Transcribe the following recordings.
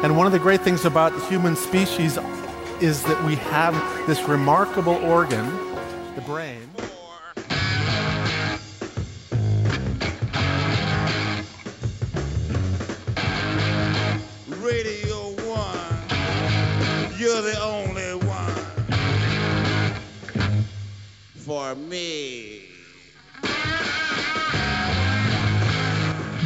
And one of the great things about the human species is that we have this remarkable organ, the brain. Radio One, you're the only one for me.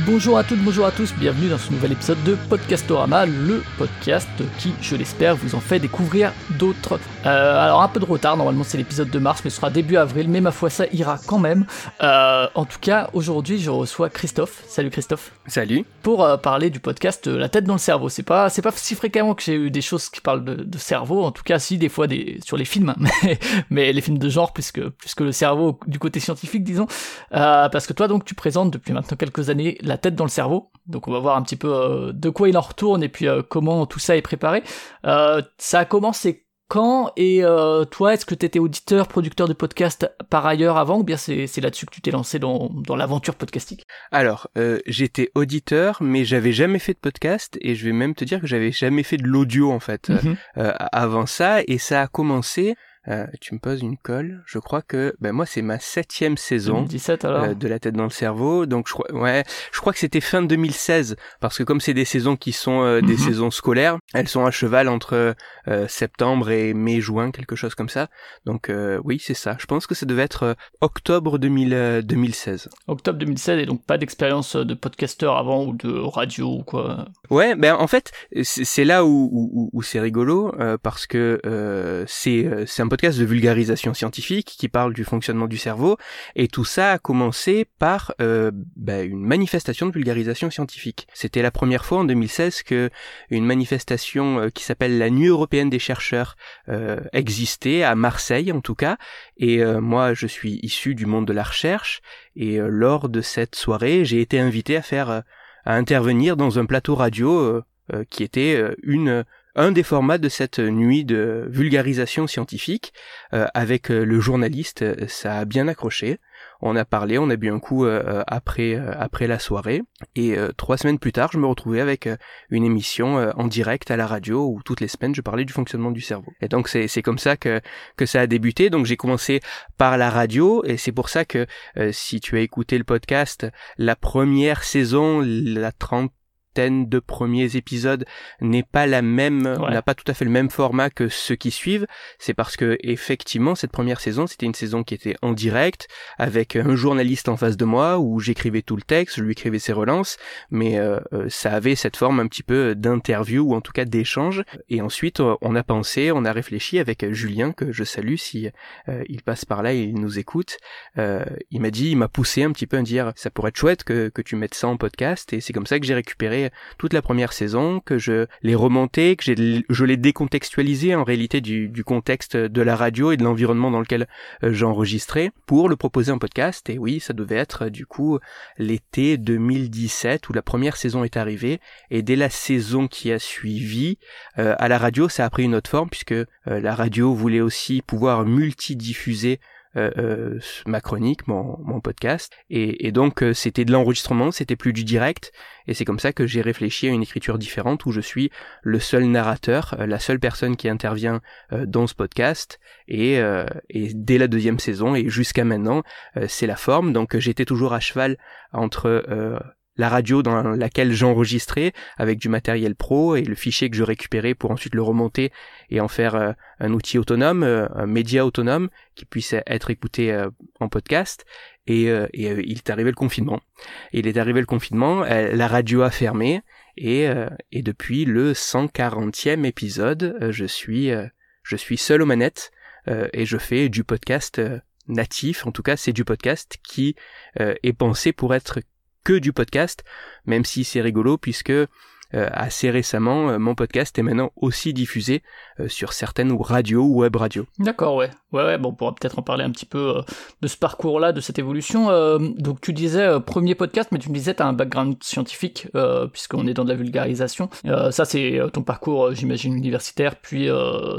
Bonjour à toutes, bonjour à tous, bienvenue dans ce nouvel épisode de Podcastorama, le podcast qui, je l'espère, vous en fait découvrir d'autres. Euh, alors un peu de retard, normalement c'est l'épisode de mars, mais ce sera début avril, mais ma foi ça ira quand même. Euh, en tout cas, aujourd'hui je reçois Christophe. Salut Christophe. Salut. Pour euh, parler du podcast La tête dans le cerveau. C'est pas, c'est pas si fréquemment que j'ai eu des choses qui parlent de, de cerveau, en tout cas si des fois des, sur les films, mais, mais les films de genre plus que, plus que le cerveau du côté scientifique disons. Parce que toi donc tu présentes depuis maintenant quelques années la tête dans le cerveau. Donc on va voir un petit peu euh, de quoi il en retourne et puis euh, comment tout ça est préparé. Euh, ça a commencé quand et toi est-ce que tu étais auditeur, producteur de podcast par ailleurs avant ou bien c'est, là-dessus que tu t'es lancé dans, dans l'aventure podcastique? Alors, j'étais auditeur, mais j'avais jamais fait de podcast, et je vais même te dire que j'avais jamais fait de l'audio en fait euh, avant ça, et ça a commencé. Euh, tu me poses une colle. Je crois que ben moi c'est ma septième saison. 2017 alors euh, de la tête dans le cerveau donc je crois ouais je crois que c'était fin 2016 parce que comme c'est des saisons qui sont euh, des Mhm. saisons scolaires elles sont à cheval entre septembre et mai juin quelque chose comme ça donc oui c'est ça je pense que ça devait être octobre 2000, euh, 2016 Octobre 2016 et donc pas d'expérience de podcasteur avant ou de radio ou quoi. Ouais, ben en fait, c'est là où, où, où c'est rigolo parce que c'est c'est un podcast de vulgarisation scientifique qui parle du fonctionnement du cerveau. Et tout ça a commencé par euh, ben, une manifestation de vulgarisation scientifique. C'était la première fois en 2016 que une manifestation euh, qui s'appelle la Nuit européenne des chercheurs euh, existait à Marseille en tout cas. Et euh, moi je suis issu du monde de la recherche. Et euh, lors de cette soirée j'ai été invité à faire euh, à intervenir dans un plateau radio qui était une un des formats de cette nuit de vulgarisation scientifique. Euh, avec euh, le journaliste euh, ça a bien accroché. On a parlé on a bu un coup euh, euh, après euh, après la soirée. Et trois semaines plus tard je me retrouvais avec une émission en direct à la radio où toutes les semaines je parlais du fonctionnement du cerveau. Et donc c'est c'est comme ça que que ça a débuté. Donc j'ai commencé par la radio. Et c'est pour ça que si tu as écouté le podcast la première saison, la trentaine de premiers épisodes n'est pas la même, Ouais. n'a pas tout à fait le même format que ceux qui suivent. C'est parce que effectivement cette première saison c'était une saison qui était en direct avec un journaliste en face de moi où j'écrivais tout le texte, je lui écrivais ses relances, mais euh, euh, ça avait cette forme un petit peu d'interview ou en tout cas d'échange. Et ensuite euh, on a pensé, on a réfléchi avec Julien que je salue si euh, il passe par là et il nous écoute. Euh, il m'a dit, il m'a poussé un petit peu à me dire, ça pourrait être chouette que, que tu mettes ça en podcast, et c'est comme ça que j'ai récupéré toute la première saison, que je l'ai remonté, que je l'ai décontextualisé en réalité du, du contexte de la radio et de l'environnement dans lequel euh, j'enregistrais pour le proposer en podcast. Et oui, ça devait être du coup l'été 2017 où la première saison est arrivée, et dès la saison qui a suivi, euh, à la radio, ça a pris une autre forme puisque euh, la radio voulait aussi pouvoir multidiffuser euh, euh, ma chronique, mon, mon podcast. Et, et donc euh, c'était de l'enregistrement, c'était plus du direct. Et c'est comme ça que j'ai réfléchi à une écriture différente où je suis le seul narrateur, euh, la seule personne qui intervient dans ce podcast. Et, et dès la deuxième saison et jusqu'à maintenant, c'est la forme. Donc j'étais toujours à cheval entre la radio dans laquelle j'enregistrais avec du matériel pro et le fichier que je récupérais pour ensuite le remonter et en faire euh, un outil autonome, euh, un média autonome qui puisse être écouté euh, en podcast. Et, il est arrivé le confinement. Il est arrivé le confinement, la radio a fermé et, depuis le 140e épisode, je suis je suis seul aux manettes et je fais du podcast natif. En tout cas, c'est du podcast qui est pensé pour être que du podcast, même si c'est rigolo puisque euh, assez récemment, euh, mon podcast est maintenant aussi diffusé euh, sur certaines radios ou web radios. D'accord, ouais. Ouais, ouais, bon, on pourra peut-être en parler un petit peu euh, de ce parcours-là, de cette évolution. Euh, donc, tu disais euh, premier podcast, mais tu me disais tu as un background scientifique, puisqu'on est dans de la vulgarisation. ça, c'est ton parcours, j'imagine, universitaire, puis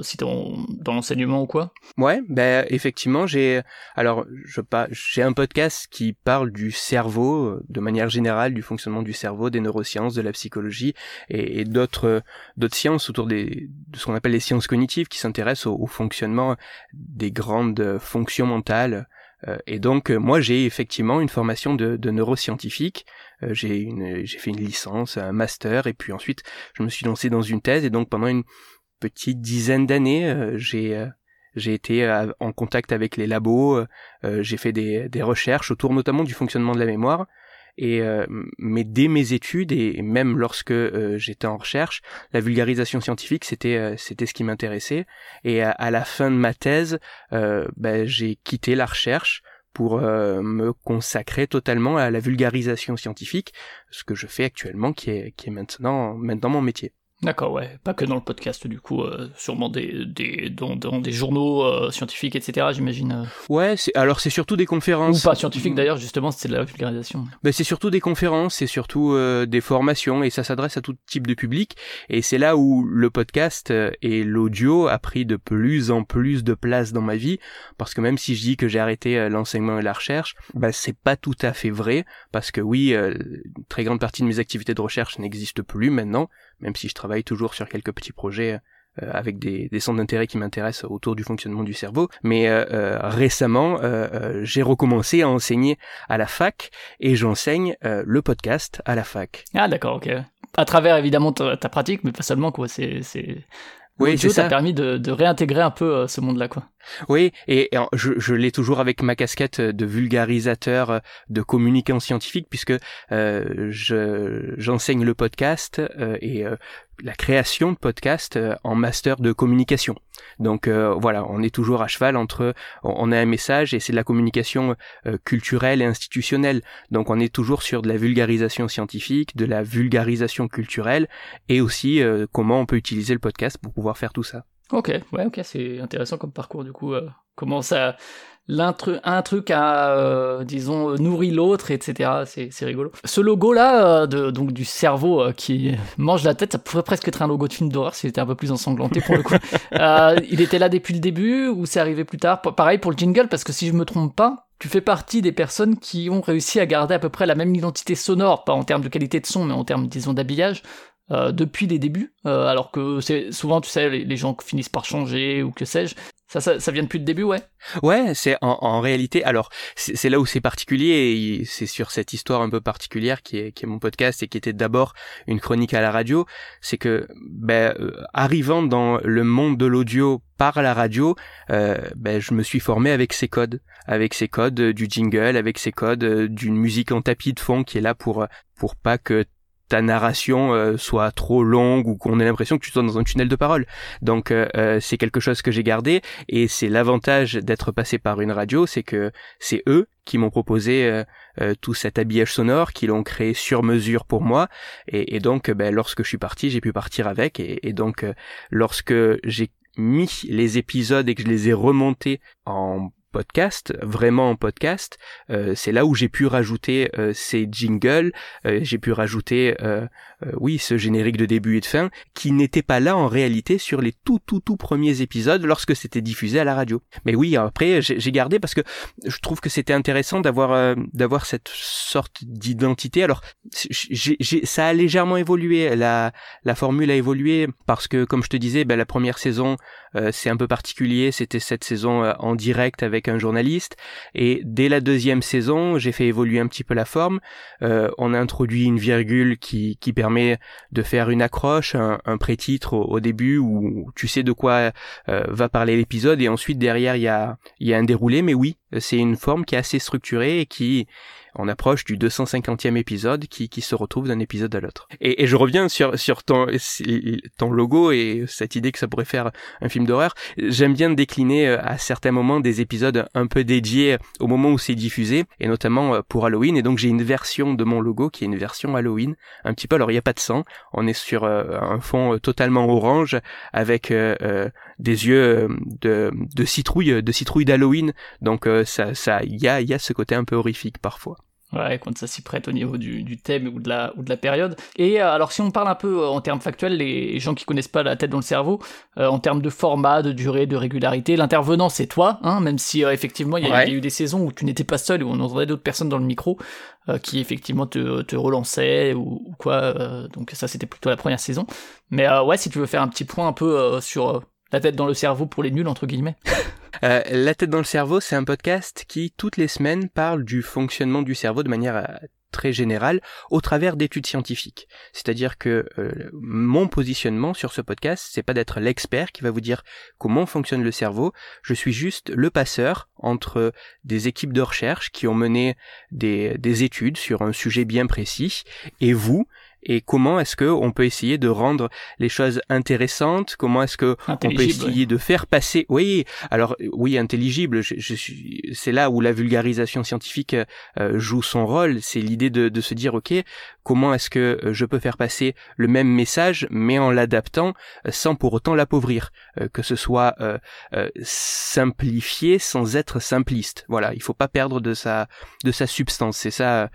si t'es dans l'enseignement ou quoi? Ouais, ben effectivement, j'ai alors je pas j'ai un podcast qui parle du cerveau de manière générale, du fonctionnement du cerveau, des neurosciences, de la psychologie et, d'autres sciences autour de ce qu'on appelle les sciences cognitives qui s'intéressent au, au fonctionnement des grandes fonctions mentales. Euh, et donc euh, moi j'ai effectivement une formation de, neuroscientifique. Euh, j'ai fait une licence, un master et puis ensuite je me suis lancé dans une thèse et donc pendant une petite dizaine d'années j'ai été en contact avec les labos, j'ai fait des, des recherches autour notamment du fonctionnement de la mémoire et euh, mais dès mes études et même lorsque euh, j'étais en recherche, la vulgarisation scientifique c'était euh, c'était ce qui m'intéressait. Et à, la fin de ma thèse, ben, j'ai quitté la recherche pour me consacrer totalement à la vulgarisation scientifique, ce que je fais actuellement, qui est qui est maintenant maintenant mon métier. D'accord, ouais. Pas que dans le podcast, du coup, euh, sûrement des, des, dans, dans des journaux euh, scientifiques, etc., j'imagine. Euh. Ouais, alors c'est surtout des conférences. Ou pas scientifiques d'ailleurs, justement, c'est de la vulgarisation. Ben, c'est surtout des conférences, c'est surtout des formations, et ça s'adresse à tout type de public. Et c'est là où le podcast et l'audio a pris de plus en plus de place dans ma vie, parce que même si je dis que j'ai arrêté l'enseignement et la recherche, ben, c'est pas tout à fait vrai, parce que oui, une très grande partie de mes activités de recherche n'existent plus maintenant, même si je travaille toujours sur quelques petits projets euh, avec des, des centres d'intérêt qui m'intéressent autour du fonctionnement du cerveau. Mais euh, euh, récemment, j'ai recommencé à enseigner à la fac et j'enseigne le podcast à la fac. Ah d'accord, ok. À travers évidemment ta, ta pratique, mais pas seulement quoi. C'est c'est oui, c'est ça. a permis de, de, réintégrer un peu ce monde-là, quoi. Oui, et, je, je l'ai toujours avec ma casquette de vulgarisateur, de communicant scientifique, puisque euh, je j'enseigne le podcast et la création de podcasts euh, en master de communication. Donc euh, voilà, on est toujours à cheval entre on a un message et c'est de la communication euh, culturelle et institutionnelle. Donc on est toujours sur de la vulgarisation scientifique, de la vulgarisation culturelle et aussi comment on peut utiliser le podcast pour pouvoir faire tout ça. Ok, ouais, ok, c'est intéressant comme parcours du coup. comment ça un truc a, euh, disons, nourri l'autre, etc. C'est rigolo. Ce logo-là, euh, de, donc du cerveau euh, qui mange la tête, ça pourrait presque être un logo de film d'horreur s'il était un peu plus ensanglanté pour le coup. il était là depuis le début ou c'est arrivé plus tard? Pareil pour le jingle, parce que si je me trompe pas, tu fais partie des personnes qui ont réussi à garder à peu près la même identité sonore, pas en termes de qualité de son, mais en termes, disons, d'habillage, depuis les débuts, alors que c'est souvent, tu sais, les, les, gens finissent par changer ou que sais-je. Ça, ça, ça, vient depuis le début, ouais. Ouais, c'est en, en, réalité. Alors, c'est là où c'est particulier. Et c'est sur cette histoire un peu particulière qui est, qui est mon podcast et qui était d'abord une chronique à la radio. C'est que, ben, euh, arrivant dans le monde de l'audio par la radio, euh, ben, je me suis formé avec ces codes, avec ces codes du jingle, avec ces codes d'une musique en tapis de fond qui est là pour pour pas que ta narration euh, soit trop longue ou qu'on ait l'impression que tu sois dans un tunnel de parole. Donc euh, euh, c'est quelque chose que j'ai gardé et c'est l'avantage d'être passé par une radio, c'est que c'est eux qui m'ont proposé tout cet habillage sonore, qui l'ont créé sur mesure pour moi et, donc ben, lorsque je suis parti, j'ai pu partir avec et, et donc lorsque j'ai mis les épisodes et que je les ai remontés en podcast, vraiment en podcast, euh, c'est là où j'ai pu rajouter euh, ces jingles, euh, j'ai pu rajouter, oui, ce générique de début et de fin, qui n'était pas là en réalité sur les tout tout tout premiers épisodes lorsque c'était diffusé à la radio. Mais oui, après j'ai gardé parce que je trouve que c'était intéressant d'avoir d'avoir cette sorte d'identité. Alors, ça a légèrement évolué, la la formule a évolué parce que, comme je te disais, ben, la première saison c'est un peu particulier, c'était cette saison en direct avec un journaliste. Et dès la deuxième saison, j'ai fait évoluer un petit peu la forme. Euh, on a introduit une virgule qui, qui permet de faire une accroche, un, un pré-titre au, début où tu sais de quoi euh, va parler l'épisode et ensuite derrière il y a, y a un déroulé. Mais oui, c'est une forme qui est assez structurée et qui On approche du 250e épisode qui, qui se retrouve d'un épisode à l'autre. Et, et, je reviens sur, sur ton, ton logo et cette idée que ça pourrait faire un film d'horreur. J'aime bien décliner euh, à certains moments des épisodes un peu dédiés au moment où c'est diffusé, et notamment euh, pour Halloween. Et donc j'ai une version de mon logo qui est une version Halloween, un petit peu. Alors il n'y a pas de sang, on est sur euh, un fond totalement orange avec des yeux de, de citrouille, de citrouille d'Halloween. Donc ça, ça, il y a, y a ce côté un peu horrifique parfois. Ouais, quand ça s'y prête au niveau du, du, thème ou de, la, ou de la période. Et euh, alors, si on parle un peu euh, en termes factuels, les gens qui connaissent pas la tête dans le cerveau, euh, en termes de format, de durée, de régularité, l'intervenant c'est toi, hein, même si effectivement il y, a eu des saisons où tu n'étais pas seul, où on entendait d'autres personnes dans le micro qui effectivement te, te relançaient ou, ou quoi. donc ça c'était plutôt la première saison. Mais ouais, si tu veux faire un petit point un peu sur la tête dans le cerveau pour les nuls entre guillemets. Euh, la tête dans le cerveau, c'est un podcast qui, toutes les semaines, parle du fonctionnement du cerveau de manière euh, très générale au travers d'études scientifiques. C'est-à-dire que euh, mon positionnement sur ce podcast, c'est pas d'être l'expert qui va vous dire comment fonctionne le cerveau. Je suis juste le passeur entre des équipes de recherche qui ont mené des, des études sur un sujet bien précis et vous et comment est-ce que on peut essayer de rendre les choses intéressantes? Comment est-ce que on peut essayer de faire passer? Oui alors oui intelligible je, je suis c'est là où la vulgarisation scientifique euh, joue son rôle. C'est l'idée de, de se dire ok comment est-ce que euh, je peux faire passer le même message mais en l'adaptant euh, sans pour autant l'appauvrir? Que ce soit simplifié sans être simpliste. Voilà il faut pas perdre de sa de sa substance. C'est ça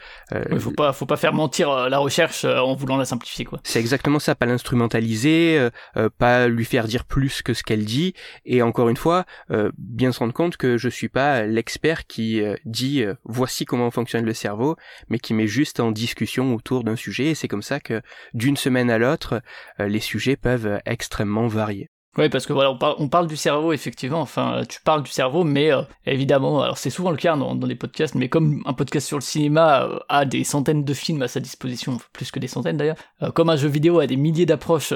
il faut pas faut pas faire mentir la recherche voulant la simplifier quoi. C'est exactement ça, pas l'instrumentaliser, euh, euh, pas lui faire dire plus que ce qu'elle dit, et encore une fois, euh, bien se rendre compte que je suis pas l'expert qui dit voici comment fonctionne le cerveau, mais qui met juste en discussion autour d'un sujet, et c'est comme ça que d'une semaine à l'autre, les sujets peuvent extrêmement varier. Oui, parce que voilà, on parle, on parle, du cerveau, effectivement, enfin, euh, tu parles du cerveau, mais euh, évidemment, alors c'est souvent le cas dans, dans, des podcasts, mais comme un podcast sur le cinéma euh, a des centaines de films à sa disposition, plus que des centaines d'ailleurs, comme un jeu vidéo a des milliers d'approches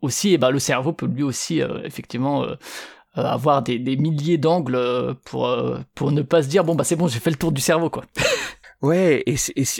aussi, et ben le cerveau peut lui aussi, effectivement, avoir des, des milliers d'angles pour, pour ne pas se dire, bon, bah c'est bon, j'ai fait le tour du cerveau, quoi. Ouais, et,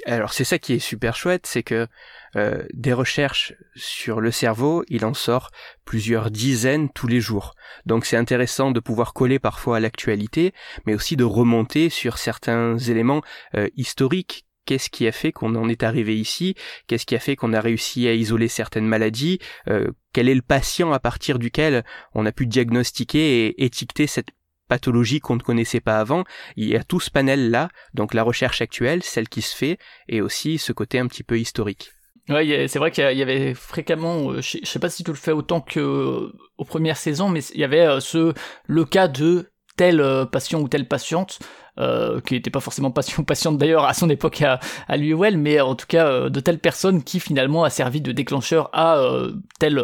alors c'est ça qui est super chouette, c'est que euh, des recherches sur le cerveau, il en sort plusieurs dizaines tous les jours. Donc c'est intéressant de pouvoir coller parfois à l'actualité, mais aussi de remonter sur certains éléments euh, historiques. Qu'est-ce qui a fait qu'on en est arrivé ici, qu'est-ce qui a fait qu'on a réussi à isoler certaines maladies, euh, quel est le patient à partir duquel on a pu diagnostiquer et étiqueter cette pathologie qu'on ne connaissait pas avant. Il y a tout ce panel-là, donc la recherche actuelle, celle qui se fait, et aussi ce côté un petit peu historique. Ouais, c'est vrai qu'il y avait fréquemment, euh, je sais pas si tu le fais autant que euh, aux premières saisons, mais il y avait euh, ce le cas de tel patient ou telle patiente qui n'était pas forcément patient patiente d'ailleurs à son époque à, à l'UOL, mais en tout cas de telle personne qui finalement a servi de déclencheur à tel,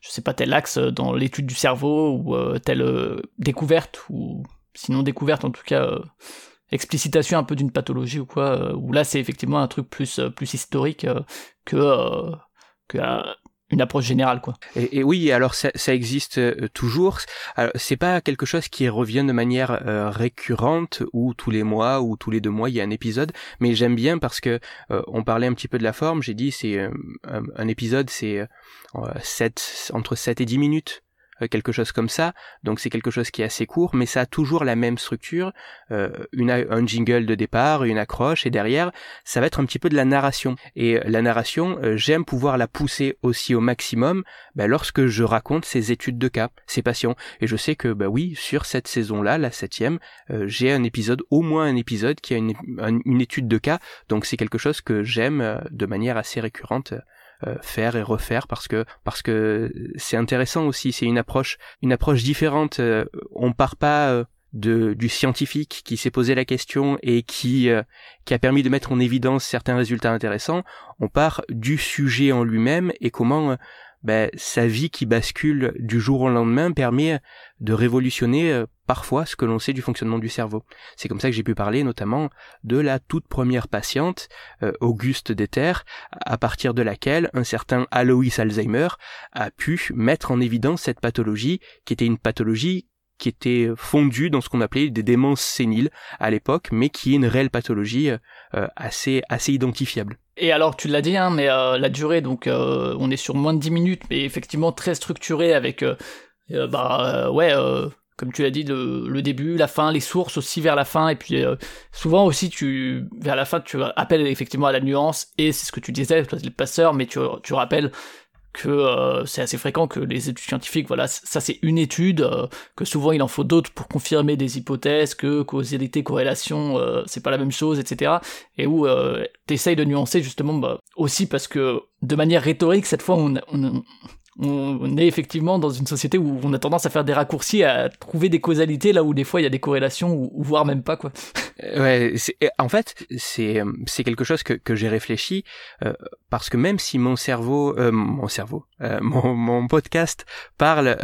je sais pas, tel axe dans l'étude du cerveau ou telle découverte ou sinon découverte en tout cas explicitation un peu d'une pathologie ou quoi, euh, où là c'est effectivement un truc plus, euh, plus historique euh, que, que une approche générale quoi. Et, oui, alors ça, ça existe toujours. C'est pas quelque chose qui revient de manière récurrente ou tous les mois ou tous les deux mois il y a un épisode, mais j'aime bien parce que on parlait un petit peu de la forme. J'ai dit c'est un, un, épisode c'est 7 entre 7 et 10 minutes euh, quelque chose comme ça. Donc c'est quelque chose qui est assez court, mais ça a toujours la même structure, euh, une, un jingle de départ, une accroche, et derrière, ça va être un petit peu de la narration. Et euh, la narration, j'aime pouvoir la pousser aussi au maximum bah, lorsque je raconte ces études de cas, ces patients. Et je sais que, bah oui, sur cette saison-là, la septième, j'ai un épisode, au moins un épisode qui a une, une étude de cas, donc c'est quelque chose que j'aime de manière assez récurrente euh, faire et refaire parce que parce que c'est intéressant aussi. C'est une approche une approche différente. Euh, on part pas euh, de, du scientifique qui s'est posé la question et qui, qui a permis de mettre en évidence certains résultats intéressants, on part du sujet en lui-même et comment ben, sa vie qui bascule du jour au lendemain permet de révolutionner euh, parfois ce que l'on sait du fonctionnement du cerveau. C'est comme ça que j'ai pu parler notamment de la toute première patiente, euh, Auguste Deter, à partir de laquelle un certain Alois Alzheimer a pu mettre en évidence cette pathologie qui était une pathologie qui était fondu dans ce qu'on appelait des démences séniles à l'époque, mais qui est une réelle pathologie assez assez identifiable. Et alors, tu l'as dit, hein, mais la durée, donc, on est sur moins de 10 minutes, mais effectivement très structuré avec, bah, ouais, comme tu l'as dit, le, début, la fin, les sources aussi vers la fin, et puis euh, souvent aussi, tu vers la fin, tu appelles effectivement à la nuance, et c'est ce que tu disais, toi, le passeur, mais tu, tu rappelles que euh, c'est assez fréquent que les études scientifiques, voilà, ça c'est une étude, euh, que souvent il en faut d'autres pour confirmer des hypothèses, que causalité, corrélation, c'est pas la même chose, etc. Et où tu essayes de nuancer justement bah, aussi parce que de manière rhétorique, cette fois on, on est effectivement dans une société où on a tendance à faire des raccourcis, à trouver des causalités là où des fois il y a des corrélations ou, voire même pas quoi. Euh, ouais, en fait c'est c'est quelque chose que, que j'ai réfléchi euh, parce que même si mon cerveau, euh, mon cerveau, mon, mon podcast parle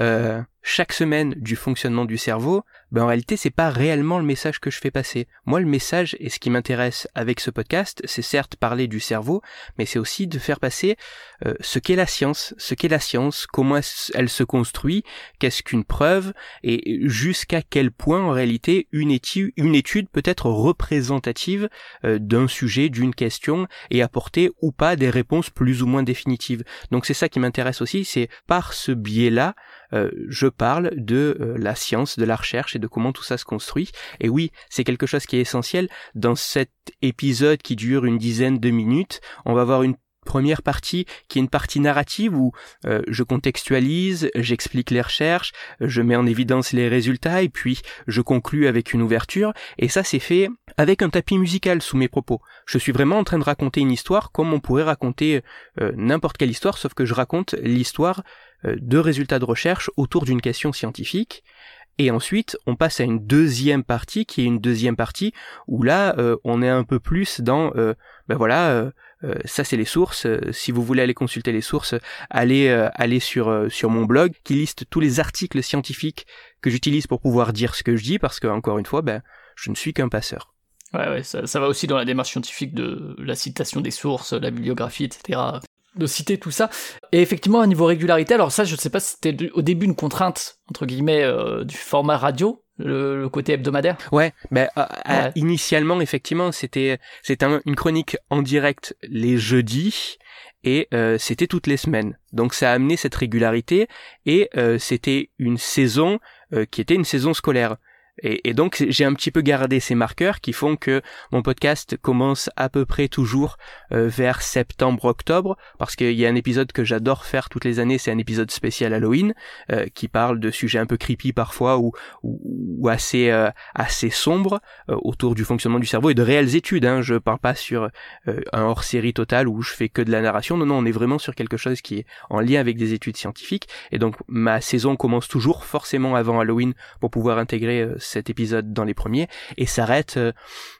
chaque semaine du fonctionnement du cerveau, ben en réalité c'est pas réellement le message que je fais passer. Moi le message et ce qui m'intéresse avec ce podcast, c'est certes parler du cerveau, mais c'est aussi de faire passer euh, ce qu'est la science, ce qu'est la science, comment elle se construit, qu'est-ce qu'une preuve et jusqu'à quel point en réalité une étude, une étude peut être représentative euh, d'un sujet, d'une question et apporter ou pas des réponses plus ou moins définitives. Donc c'est ça qui m'intéresse aussi, c'est par ce biais-là euh, je parle de euh, la science, de la recherche et de comment tout ça se construit. Et oui, c'est quelque chose qui est essentiel. Dans cet épisode qui dure une dizaine de minutes, on va avoir une première partie qui est une partie narrative où euh, je contextualise, j'explique les recherches, je mets en évidence les résultats et puis je conclus avec une ouverture et ça c'est fait avec un tapis musical sous mes propos. Je suis vraiment en train de raconter une histoire comme on pourrait raconter n'importe quelle histoire sauf que je raconte l'histoire euh, de résultats de recherche autour d'une question scientifique. Et ensuite, on passe à une deuxième partie, qui est une deuxième partie où là, euh, on est un peu plus dans, euh, ben voilà, ça c'est les sources. si vous voulez aller consulter les sources, allez, allez sur sur mon blog qui liste tous les articles scientifiques que j'utilise pour pouvoir dire ce que je dis, parce que encore une fois, ben, je ne suis qu'un passeur. Ouais, ouais, ça, ça, va aussi dans la démarche scientifique de la citation des sources, la bibliographie, etc de citer tout ça. Et effectivement, à niveau régularité, alors ça, je ne sais pas si c'était au début une contrainte, entre guillemets, euh, du format radio, le, côté hebdomadaire. Ouais, ben initialement, effectivement, c'était c'était une chronique en direct les jeudis et euh, c'était toutes les semaines. Donc ça a amené cette régularité et euh, c'était une saison qui était une saison scolaire. Et, donc j'ai un petit peu gardé ces marqueurs qui font que mon podcast commence à peu près toujours euh, vers septembre-octobre, parce qu'il y a un épisode que j'adore faire toutes les années, c'est un épisode spécial Halloween, euh, qui parle de sujets un peu creepy parfois ou, ou, assez euh, assez sombres autour du fonctionnement du cerveau et de réelles études. Hein. Je parle pas sur un hors-série total où je fais que de la narration. Non, non, on est vraiment sur quelque chose qui est en lien avec des études scientifiques. Et donc ma saison commence toujours forcément avant Halloween pour pouvoir intégrer cet épisode dans les premiers et s'arrête euh,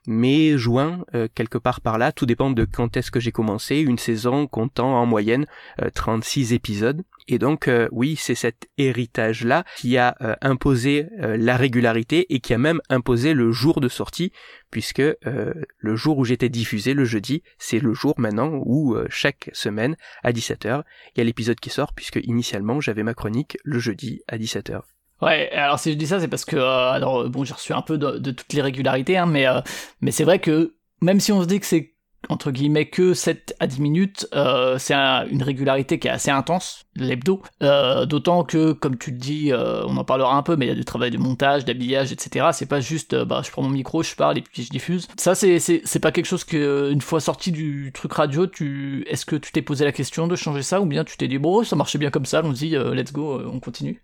mai, juin, euh, quelque part par là. Tout dépend de quand est-ce que j'ai commencé. Une saison comptant en moyenne 36 euh, épisodes. Et donc oui, c'est cet héritage-là qui a imposé la régularité et qui a même imposé le jour de sortie, puisque le jour où j'étais diffusé, le jeudi, c'est le jour maintenant où chaque semaine à 17h, il y a l'épisode qui sort, puisque initialement j'avais ma chronique le jeudi à 17h. Ouais, alors si je dis ça, c'est parce que, euh, alors bon, j'ai reçu un peu de, toutes les régularités, hein, mais, euh, mais c'est vrai que même si on se dit que c'est entre guillemets que 7 à 10 minutes, euh, c'est une régularité qui est assez intense, l'hebdo. D'autant que, comme tu le dis, on en parlera un peu, mais il y a du travail de montage, d'habillage, etc. C'est pas juste, bah, je prends mon micro, je parle et puis je diffuse. Ça, c'est pas quelque chose que, une fois sorti du truc radio, tu est-ce que tu t'es posé la question de changer ça ou bien tu t'es dit bon, ça marchait bien comme ça, allons-y, let's go, on continue?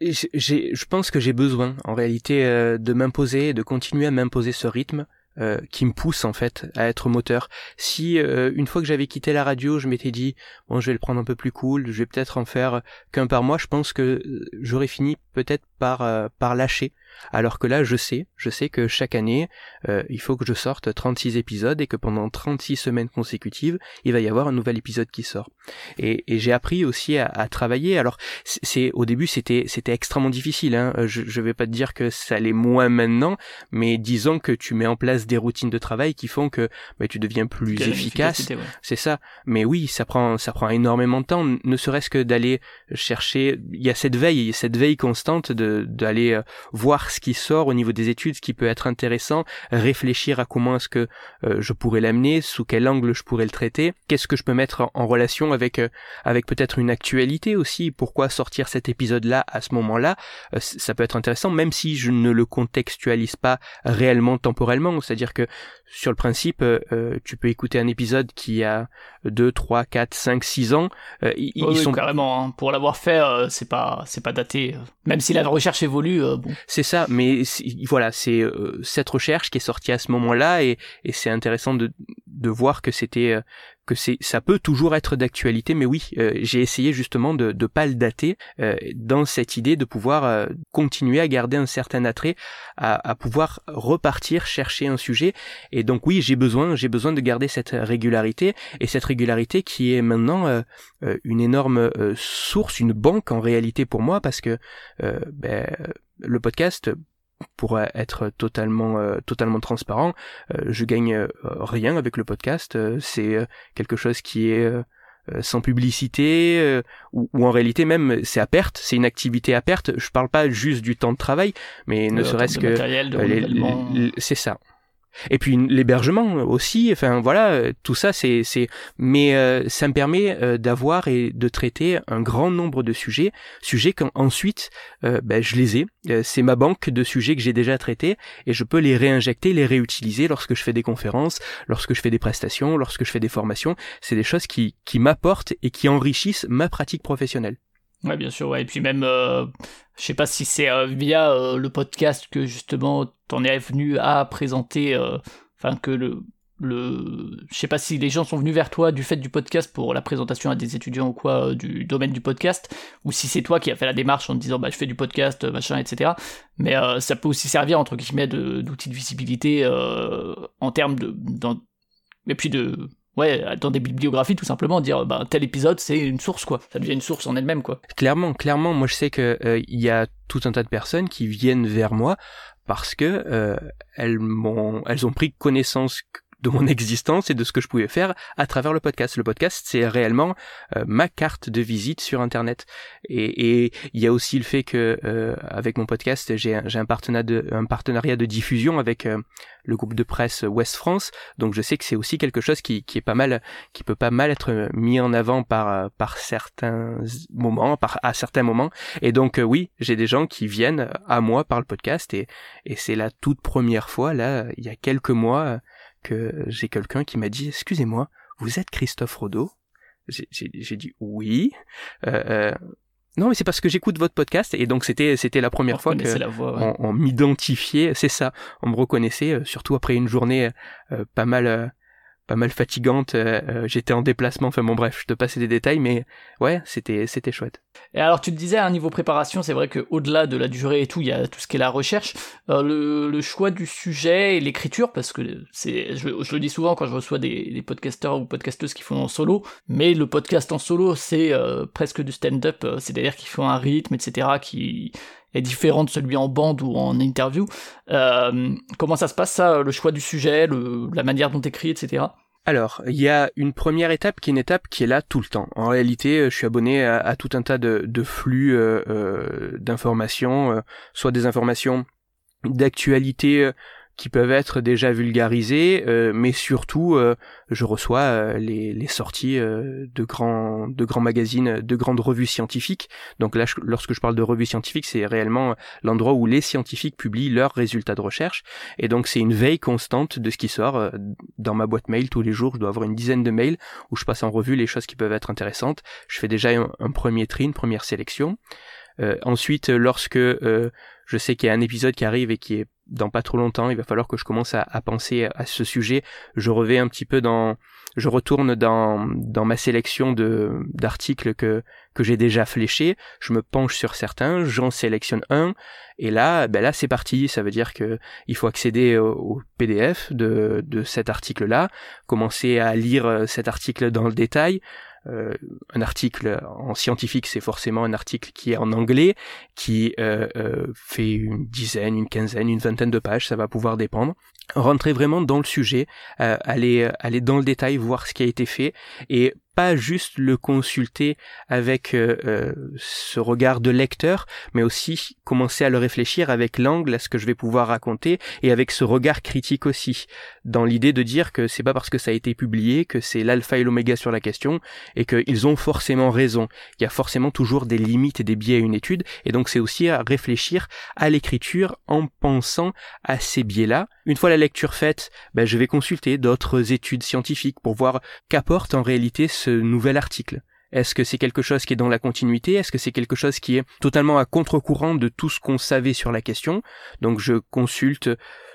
Je pense que j'ai besoin, en réalité, euh, de m'imposer, de continuer à m'imposer ce rythme euh, qui me pousse en fait à être moteur. Si euh, une fois que j'avais quitté la radio, je m'étais dit bon, je vais le prendre un peu plus cool, je vais peut-être en faire qu'un par mois, je pense que j'aurais fini peut-être par par lâcher alors que là, je sais, je sais que chaque année, euh, il faut que je sorte 36 épisodes et que pendant 36 semaines consécutives, il va y avoir un nouvel épisode qui sort. Et, j'ai appris aussi à, travailler. Alors, c'est au début, c'était c'était extrêmement difficile. Hein. Je, je vais pas te dire que ça l'est moins maintenant, mais disons que tu mets en place des routines de travail qui font que bah, tu deviens plus efficace. C'est ça. Mais oui, ça prend ça prend énormément de temps, ne serait-ce que d'aller chercher. Il y a cette veille, cette veille constante de d'aller euh, voir ce qui sort au niveau des études, ce qui peut être intéressant, réfléchir à comment est-ce que euh, je pourrais l'amener, sous quel angle je pourrais le traiter, qu'est-ce que je peux mettre en relation avec euh, avec peut-être une actualité aussi, pourquoi sortir cet épisode-là à ce moment-là, ça peut être intéressant, même si je ne le contextualise pas réellement temporellement, c'est-à-dire que sur le principe, tu peux écouter un épisode qui a 2, 3, 4, 5, 6 ans, ils, oui, sont carrément. Hein. Pour l'avoir fait, c'est pas c'est pas daté. Même si la recherche évolue, bon. C'est ça, mais voilà, c'est euh, cette recherche qui est sortie à ce moment-là et, c'est intéressant de, voir que c'était euh, que c'est ça peut toujours être d'actualité, mais oui, euh, j'ai essayé justement de ne pas le dater dans cette idée de pouvoir continuer à garder un certain attrait, à, à, pouvoir repartir chercher un sujet. Et donc oui, j'ai besoin j'ai besoin de garder cette régularité et cette régularité qui est maintenant une énorme source, une banque en réalité pour moi parce que ben, le podcast pour être totalement euh, totalement transparent, euh, je gagne euh, rien avec le podcast. c'est quelque chose qui est sans publicité ou, en réalité même c'est à perte, c'est une activité à perte. Je parle pas juste du temps de travail, mais ne serait-ce que c'est ça. Et puis l'hébergement aussi, enfin voilà, tout ça c'est c'est mais euh, ça me permet euh, d'avoir et de traiter un grand nombre de sujets, sujets qu'ensuite euh, ben, je les ai, c'est ma banque de sujets que j'ai déjà traités et je peux les réinjecter, les réutiliser lorsque je fais des conférences, lorsque je fais des prestations, lorsque je fais des formations, c'est des choses qui qui m'apportent et qui enrichissent ma pratique professionnelle. Ouais, bien sûr, ouais. Et puis même, euh, je sais pas si c'est euh, via euh, le podcast que justement t'en es venu à présenter, euh, enfin que le, le, je sais pas si les gens sont venus vers toi du fait du podcast pour la présentation à des étudiants ou quoi du domaine du podcast, ou si c'est toi qui as fait la démarche en te disant bah je fais du podcast, machin, etc. Mais ça peut aussi servir entre guillemets d'outil de, visibilité en termes de, et puis de ouais, dans des bibliographies, tout simplement, dire bah, tel épisode, c'est une source, quoi. Ça devient une source en elle-même, quoi. Clairement, clairement, moi je sais que euh, il y a tout un tas de personnes qui viennent vers moi parce que euh, elles m'ont, elles ont pris connaissance de mon existence et de ce que je pouvais faire à travers le podcast. Le podcast, c'est réellement euh, ma carte de visite sur Internet. Et il y a aussi le fait que euh, avec mon podcast, j'ai un, partenariat de, un partenariat de diffusion avec euh, le groupe de presse Ouest France. Donc je sais que c'est aussi quelque chose qui, qui est pas mal, qui peut pas mal être mis en avant par par certains moments, par à certains moments. Et donc oui, j'ai des gens qui viennent à moi par le podcast et et c'est la toute première fois là, il y a quelques mois j'ai quelqu'un qui m'a dit excusez-moi vous êtes Christophe Rodeau j'ai dit oui. Euh, euh, non mais c'est parce que j'écoute votre podcast et donc c'était c'était la première fois que on, m'identifiait. C'est ça on me reconnaissait euh, surtout après une journée pas mal pas mal fatigante. Euh, euh, j'étais en déplacement. Enfin bon, bref, je te passais des détails, mais ouais, c'était c'était chouette. Et alors, tu te disais à un niveau préparation, c'est vrai que au-delà de la durée et tout, il y a tout ce qui est la recherche, euh, le, choix du sujet et l'écriture, parce que c'est, je, le dis souvent quand je reçois des, des podcasteurs ou podcasteuses qui font en solo, mais le podcast en solo, c'est presque du stand-up, c'est-à-dire qu'ils font un rythme, etc., qui est différent de celui en bande ou en interview. Euh, comment ça se passe ça, le choix du sujet, la manière dont écris, etc. Alors, il y a une première étape qui est une étape qui est là tout le temps. En réalité, euh, je suis abonné à, tout un tas de, flux euh, d'informations, soit des informations d'actualité qui peuvent être déjà vulgarisés, euh, mais surtout euh, je reçois euh, les, les, sorties de grands de grands magazines, de grandes revues scientifiques. Donc là, lorsque je parle de revues scientifiques, c'est réellement l'endroit où les scientifiques publient leurs résultats de recherche. Et donc c'est une veille constante de ce qui sort dans ma boîte mail tous les jours. Je dois avoir une dizaine de mails où je passe en revue les choses qui peuvent être intéressantes. Je fais déjà un, premier tri, une première sélection. ensuite, lorsque je sais qu'il y a un épisode qui arrive et qui est dans pas trop longtemps, il va falloir que je commence à, penser à ce sujet. Je revais un petit peu dans je retourne dans, dans ma sélection de d'articles que que j'ai déjà fléchés, je me penche sur certains, j'en sélectionne un, et là, ben là c'est parti. Ça veut dire que il faut accéder au, PDF de de cet article-là, commencer à lire euh, cet article dans le détail. Euh, un article en scientifique, c'est forcément un article qui est en anglais, qui euh, euh, fait une dizaine, une quinzaine, une vingtaine de pages, ça va pouvoir dépendre. Rentrer vraiment dans le sujet, aller aller dans le détail, voir ce qui a été fait et pas juste le consulter avec euh, euh, ce regard de lecteur, mais aussi commencer à le réfléchir avec l'angle à ce que je vais pouvoir raconter et avec ce regard critique aussi, dans l'idée de dire que c'est pas parce que ça a été publié que c'est l'alpha et l'oméga sur la question et qu'ils ont forcément raison. Il y a forcément toujours des limites et des biais à une étude et donc c'est aussi à réfléchir à l'écriture en pensant à ces biais-là. Une fois la lecture faite, ben, je vais consulter d'autres études scientifiques pour voir qu'apporte en réalité ce nouvel article? Est-ce que c'est quelque chose qui est dans la continuité? Est-ce que c'est quelque chose qui est totalement à contre-courant de tout ce qu'on savait sur la question? Donc je consulte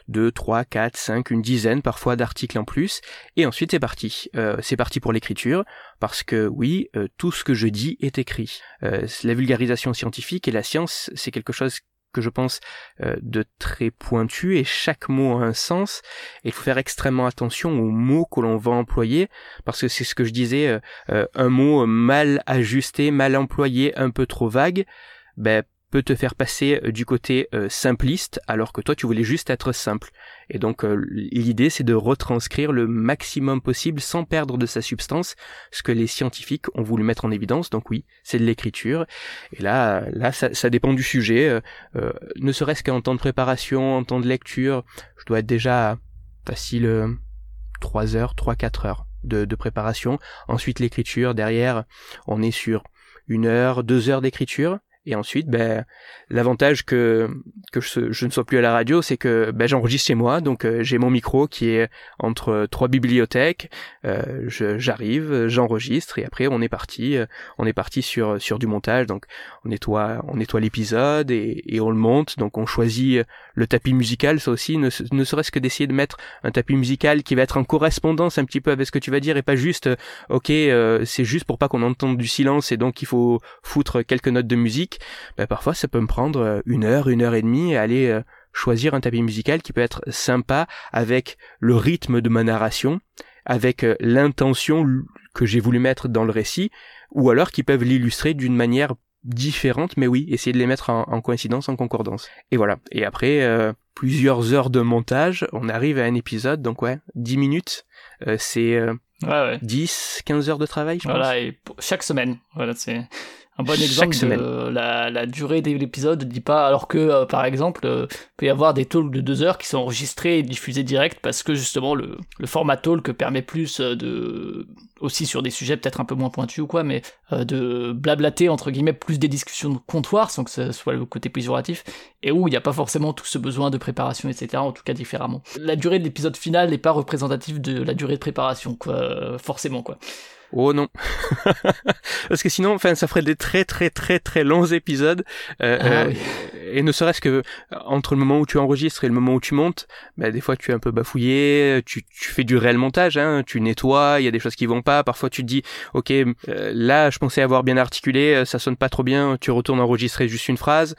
deux, trois, quatre, cinq, une dizaine parfois d'articles en plus, et ensuite c'est parti. Euh, c'est parti pour l'écriture, parce que oui, euh, tout ce que je dis est écrit. Euh, la vulgarisation scientifique et la science, c'est quelque chose que je pense euh, de très pointu et chaque mot a un sens. Et il faut faire extrêmement attention aux mots que l'on va employer parce que c'est ce que je disais euh, euh, un mot mal ajusté mal employé un peu trop vague ben peut te faire passer euh, du côté euh, simpliste alors que toi tu voulais juste être simple. Et donc euh, l'idée c'est de retranscrire le maximum possible sans perdre de sa substance ce que les scientifiques ont voulu mettre en évidence. Donc oui, c'est de l'écriture. Et là, là ça, ça dépend du sujet. ne serait-ce qu'en temps de préparation, en temps de lecture, je dois être déjà facile 3 heures, 3-4 heures de, de préparation. Ensuite l'écriture, derrière on est sur une heure, deux heures d'écriture et ensuite, ben, l'avantage que que je, ne sois plus à la radio, c'est que ben, j'enregistre chez moi, donc euh, j'ai mon micro qui est entre trois bibliothèques. Euh, J'arrive, j'enregistre et après on est parti. Euh, on est parti sur sur du montage. Donc on nettoie on nettoie l'épisode et, et on le monte. Donc on choisit le tapis musical, ça aussi, ne, ne serait-ce que d'essayer de mettre un tapis musical qui va être en correspondance un petit peu avec ce que tu vas dire et pas juste, euh, ok, c'est juste pour pas qu'on entende du silence et donc il faut foutre quelques notes de musique ben, parfois ça peut me prendre euh, une heure, une heure et demie et aller euh, choisir un tapis musical qui peut être sympa avec le rythme de ma narration, avec euh, l'intention que j'ai voulu mettre dans le récit, ou alors qui peuvent l'illustrer d'une manière différente, mais oui, essayer de les mettre en, coïncidence, en concordance. Et voilà. Et après plusieurs heures de montage, on arrive à un épisode, donc ouais, 10 minutes, c'est ouais, ouais. 10, 15 heures de travail, je voilà, et chaque semaine. Voilà, c'est un bon exemple de la, la, durée de l'épisode dit pas alors que euh, par exemple euh, peut y avoir des talks de deux heures qui sont enregistrés et diffusés direct parce que justement le, le format talk permet plus euh, de aussi sur des sujets peut-être un peu moins pointus ou quoi mais de blablater entre guillemets plus des discussions de comptoir sans que ce soit le côté péjoratif et où il n'y a pas forcément tout ce besoin de préparation etc en tout cas différemment. La durée de l'épisode final n'est pas représentative de la durée de préparation quoi forcément quoi Oh non. Parce que sinon, enfin, ça ferait des très très très très longs épisodes. Euh, ah euh, et ne serait-ce que entre le moment où tu enregistres et le moment où tu montes, bah, des fois tu es un peu bafouillé, tu, tu fais du réel montage, hein, tu nettoies, il y a des choses qui vont pas. Parfois tu te dis, ok, euh, là je pensais avoir bien articulé, ça sonne pas trop bien, tu retournes enregistrer juste une phrase.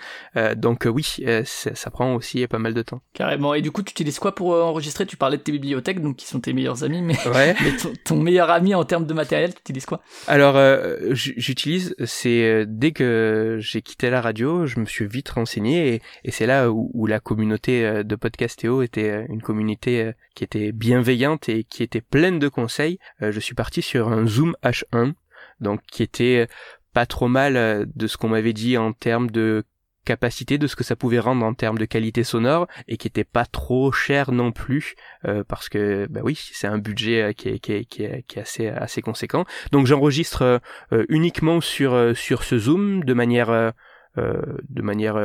donc oui, ça prend aussi pas mal de temps. Carrément. Et du coup, tu utilises quoi pour enregistrer? Tu parlais de tes bibliothèques, donc qui sont tes meilleurs amis, mais, ouais. mais ton meilleur ami en termes de matériel quoi? Alors, euh, j'utilise, c'est euh, dès que j'ai quitté la radio, je me suis vite renseigné et, c'est là où, la communauté euh, de Podcastéo était une communauté qui était bienveillante et qui était pleine de conseils. je suis parti sur un Zoom H1, donc qui était pas trop mal de ce qu'on m'avait dit en termes de capacité de ce que ça pouvait rendre en termes de qualité sonore et qui était pas trop cher non plus euh, parce que bah oui c'est un budget euh, qui est, qui est, qui est, qui est assez assez conséquent donc j'enregistre euh, uniquement sur sur ce zoom de manière de manière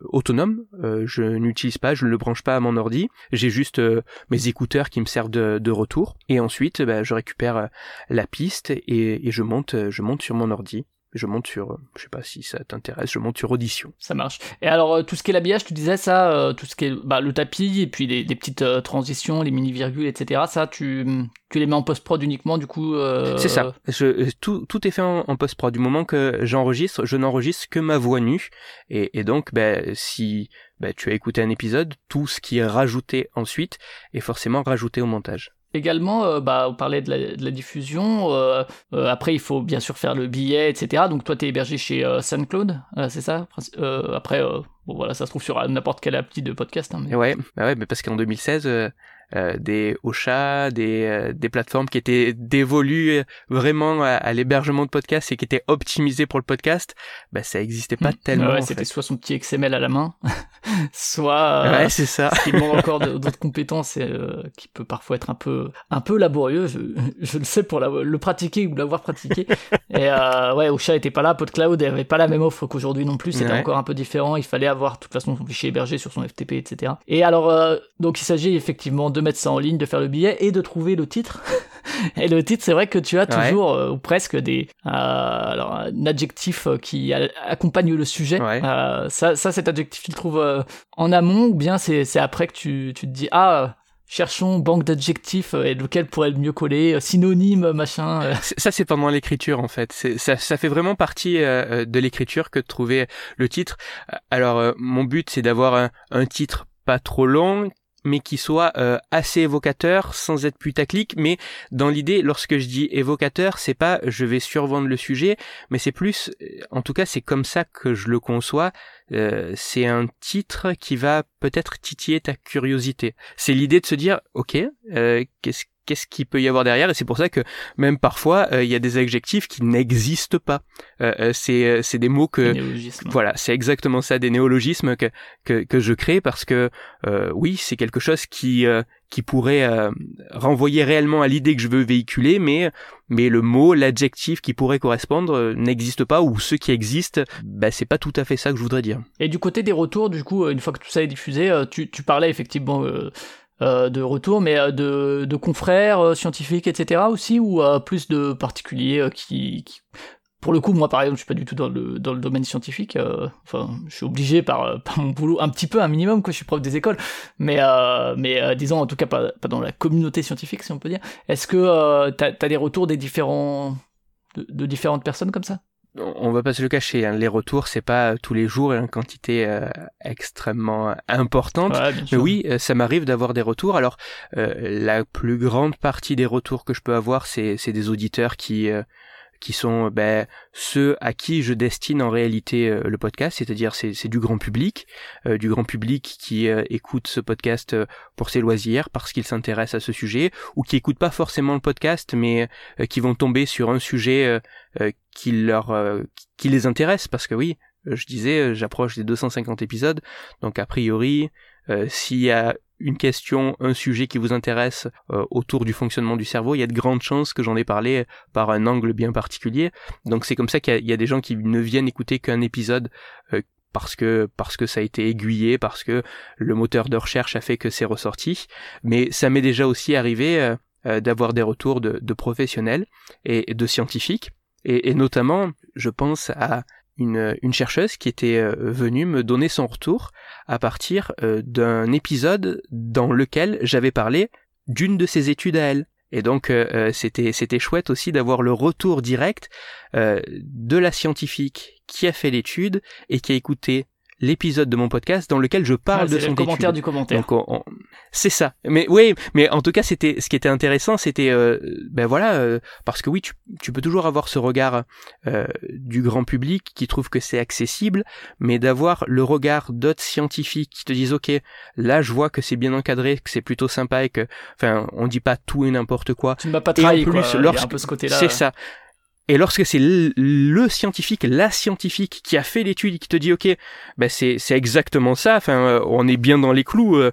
autonome. je n'utilise pas, je ne le branche pas à mon ordi. J'ai juste mes écouteurs qui me servent de, de retour. Et ensuite, bah, je récupère la piste et, et, je monte, je monte sur mon ordi je monte sur, euh, je sais pas si ça t'intéresse, je monte sur Audition. Ça marche. Et alors, euh, tout ce qui est l'habillage, tu disais ça, euh, tout ce qui est bah, le tapis, et puis les, les petites euh, transitions, les mini-virgules, etc. Ça, tu, tu les mets en post-prod uniquement, du coup euh, C'est ça. Je, tout, tout est fait en, en post-prod. Du moment que j'enregistre, je n'enregistre que ma voix nue. Et, et donc, ben, si ben, tu as écouté un épisode, tout ce qui est rajouté ensuite est forcément rajouté au montage. Également, euh, bah, on parlait de la, diffusion. euh, euh, après, il faut bien sûr faire le billet, etc. Donc, toi, tu es hébergé chez euh, c'est ça? Après, voilà, ça se trouve sur n'importe quelle appli de podcast. hein, ouais, bah ouais, mais parce qu'en 2016, euh, euh, des Ocha, des, euh, des plateformes qui étaient dévolues vraiment à, à l'hébergement de podcasts et qui étaient optimisées pour le podcast, bah ça existait pas Mm. tellement. Ouais, c'était soit son petit XML à la main, soit euh, Ouais, c'est ça. ce qui demande encore d'autres compétences et euh, qui peut parfois être un peu un peu laborieux. Je, je le sais pour la- le pratiquer ou l'avoir pratiqué. et euh, ouais, Ocha était pas là, PodCloud avait pas la même offre qu'aujourd'hui non plus. C'était Ouais. encore un peu différent. Il fallait avoir de toute façon son fichier hébergé sur son FTP, etc. Et alors euh, donc il s'agit effectivement de mettre ça en ligne, de faire le billet et de trouver le titre. Et le titre, c'est vrai que tu as Ouais. toujours euh, ou presque des euh, alors un adjectif euh, qui accompagne le sujet. Ouais. Euh, ça, ça, cet adjectif, tu le trouves en amont ou bien c'est c'est après que tu, tu te dis ah cherchons banque d'adjectifs et lequel pourrait le mieux coller synonyme machin. Ça, c'est pendant l'écriture, en fait. Ça, ça fait vraiment partie euh, de l'écriture que de trouver le titre. Alors, euh, mon but, c'est d'avoir un, un titre pas trop long, mais qui soit euh, assez évocateur, sans être putaclic. Mais dans l'idée, lorsque je dis évocateur, c'est pas je vais survendre le sujet, mais c'est plus, euh, en tout cas, c'est comme ça que je le conçois. Euh, c'est un titre qui va peut-être titiller ta curiosité. C'est l'idée de se dire, ok, euh, qu'est-ce qu'est-ce qu'il peut y avoir derrière Et c'est pour ça que même parfois, euh, il y a des adjectifs qui n'existent pas. Euh, euh, c'est c'est des mots que voilà, c'est exactement ça, des néologismes que que, que je crée parce que euh, oui, c'est quelque chose qui qui pourrait renvoyer réellement à l'idée que je veux véhiculer, mais mais le mot, l'adjectif qui pourrait correspondre n'existe pas ou ceux qui existent, bah c'est pas tout à fait ça que je voudrais dire. Et du côté des retours, du coup, une fois que tout ça est diffusé, tu, tu parlais effectivement euh, de retours, mais euh, de, de confrères euh, scientifiques, etc. aussi, ou euh, plus de particuliers qui, qui- Pour le coup, moi par exemple, je suis pas du tout dans le, dans le domaine scientifique. enfin, je suis obligé par, par mon boulot, un petit peu, un minimum, que je suis prof des écoles, mais, mais disons en tout cas pas, pas dans la communauté scientifique, si on peut dire. Est-ce que t'as as des retours des différents. De, de différentes personnes comme ça? On va pas se le cacher, hein, les retours c'est pas tous les jours et une quantité euh, extrêmement importante. Ouais, Mais oui, euh, ça m'arrive d'avoir des retours. Alors, euh, la plus grande partie des retours que je peux avoir, c'est c'est des auditeurs qui euh, qui sont ben, ceux à qui je destine en réalité euh, le podcast, c'est-à-dire c'est c'est du grand public, euh, du grand public qui euh, écoute ce podcast euh, pour ses loisirs, parce qu'il s'intéresse à ce sujet, ou qui écoute pas forcément le podcast, mais euh, qui vont tomber sur un sujet qui leur qui les intéresse, parce que oui, je disais, j'approche des 250 épisodes, donc a priori, s'il y a une question, un sujet qui vous intéresse euh, autour du fonctionnement du cerveau, il y a de grandes chances que j'en ai parlé par un angle bien particulier. Donc c'est comme ça qu'il y y, a des gens qui ne viennent écouter qu'un épisode euh, parce que parce que ça a été aiguillé, parce que le moteur de recherche a fait que c'est ressorti. Mais ça m'est déjà aussi arrivé euh, euh, d'avoir des retours de, de professionnels et, et de scientifiques. Et, et notamment, je pense à une, une chercheuse qui était euh, venue me donner son retour à partir euh, d'un épisode dans lequel j'avais parlé d'une de ses études à elle. Et donc euh, euh, c'était c'était chouette aussi d'avoir le retour direct euh, de la scientifique qui a fait l'étude et qui a écouté l'épisode de mon podcast dans lequel je parle de son le commentaire du commentaire. Donc on- on- c'est ça. Mais oui, mais en tout cas c'était ce qui était intéressant, c'était euh, ben voilà euh, parce que oui tu, tu peux toujours avoir ce regard euh, du grand public qui trouve que c'est accessible, mais d'avoir le regard d'autres scientifiques qui te disent ok là je vois que c'est bien encadré, que c'est plutôt sympa et que enfin on dit pas tout et n'importe quoi. Tu ne m'as pas Et en trahi, plus, quoi. Il y a un lorsque- peu ce côté-là. C'est ça. Et lorsque c'est le, le scientifique, la scientifique qui a fait l'étude et qui te dit ok, ben c'est c'est exactement ça. Enfin, euh, on est bien dans les clous. euh,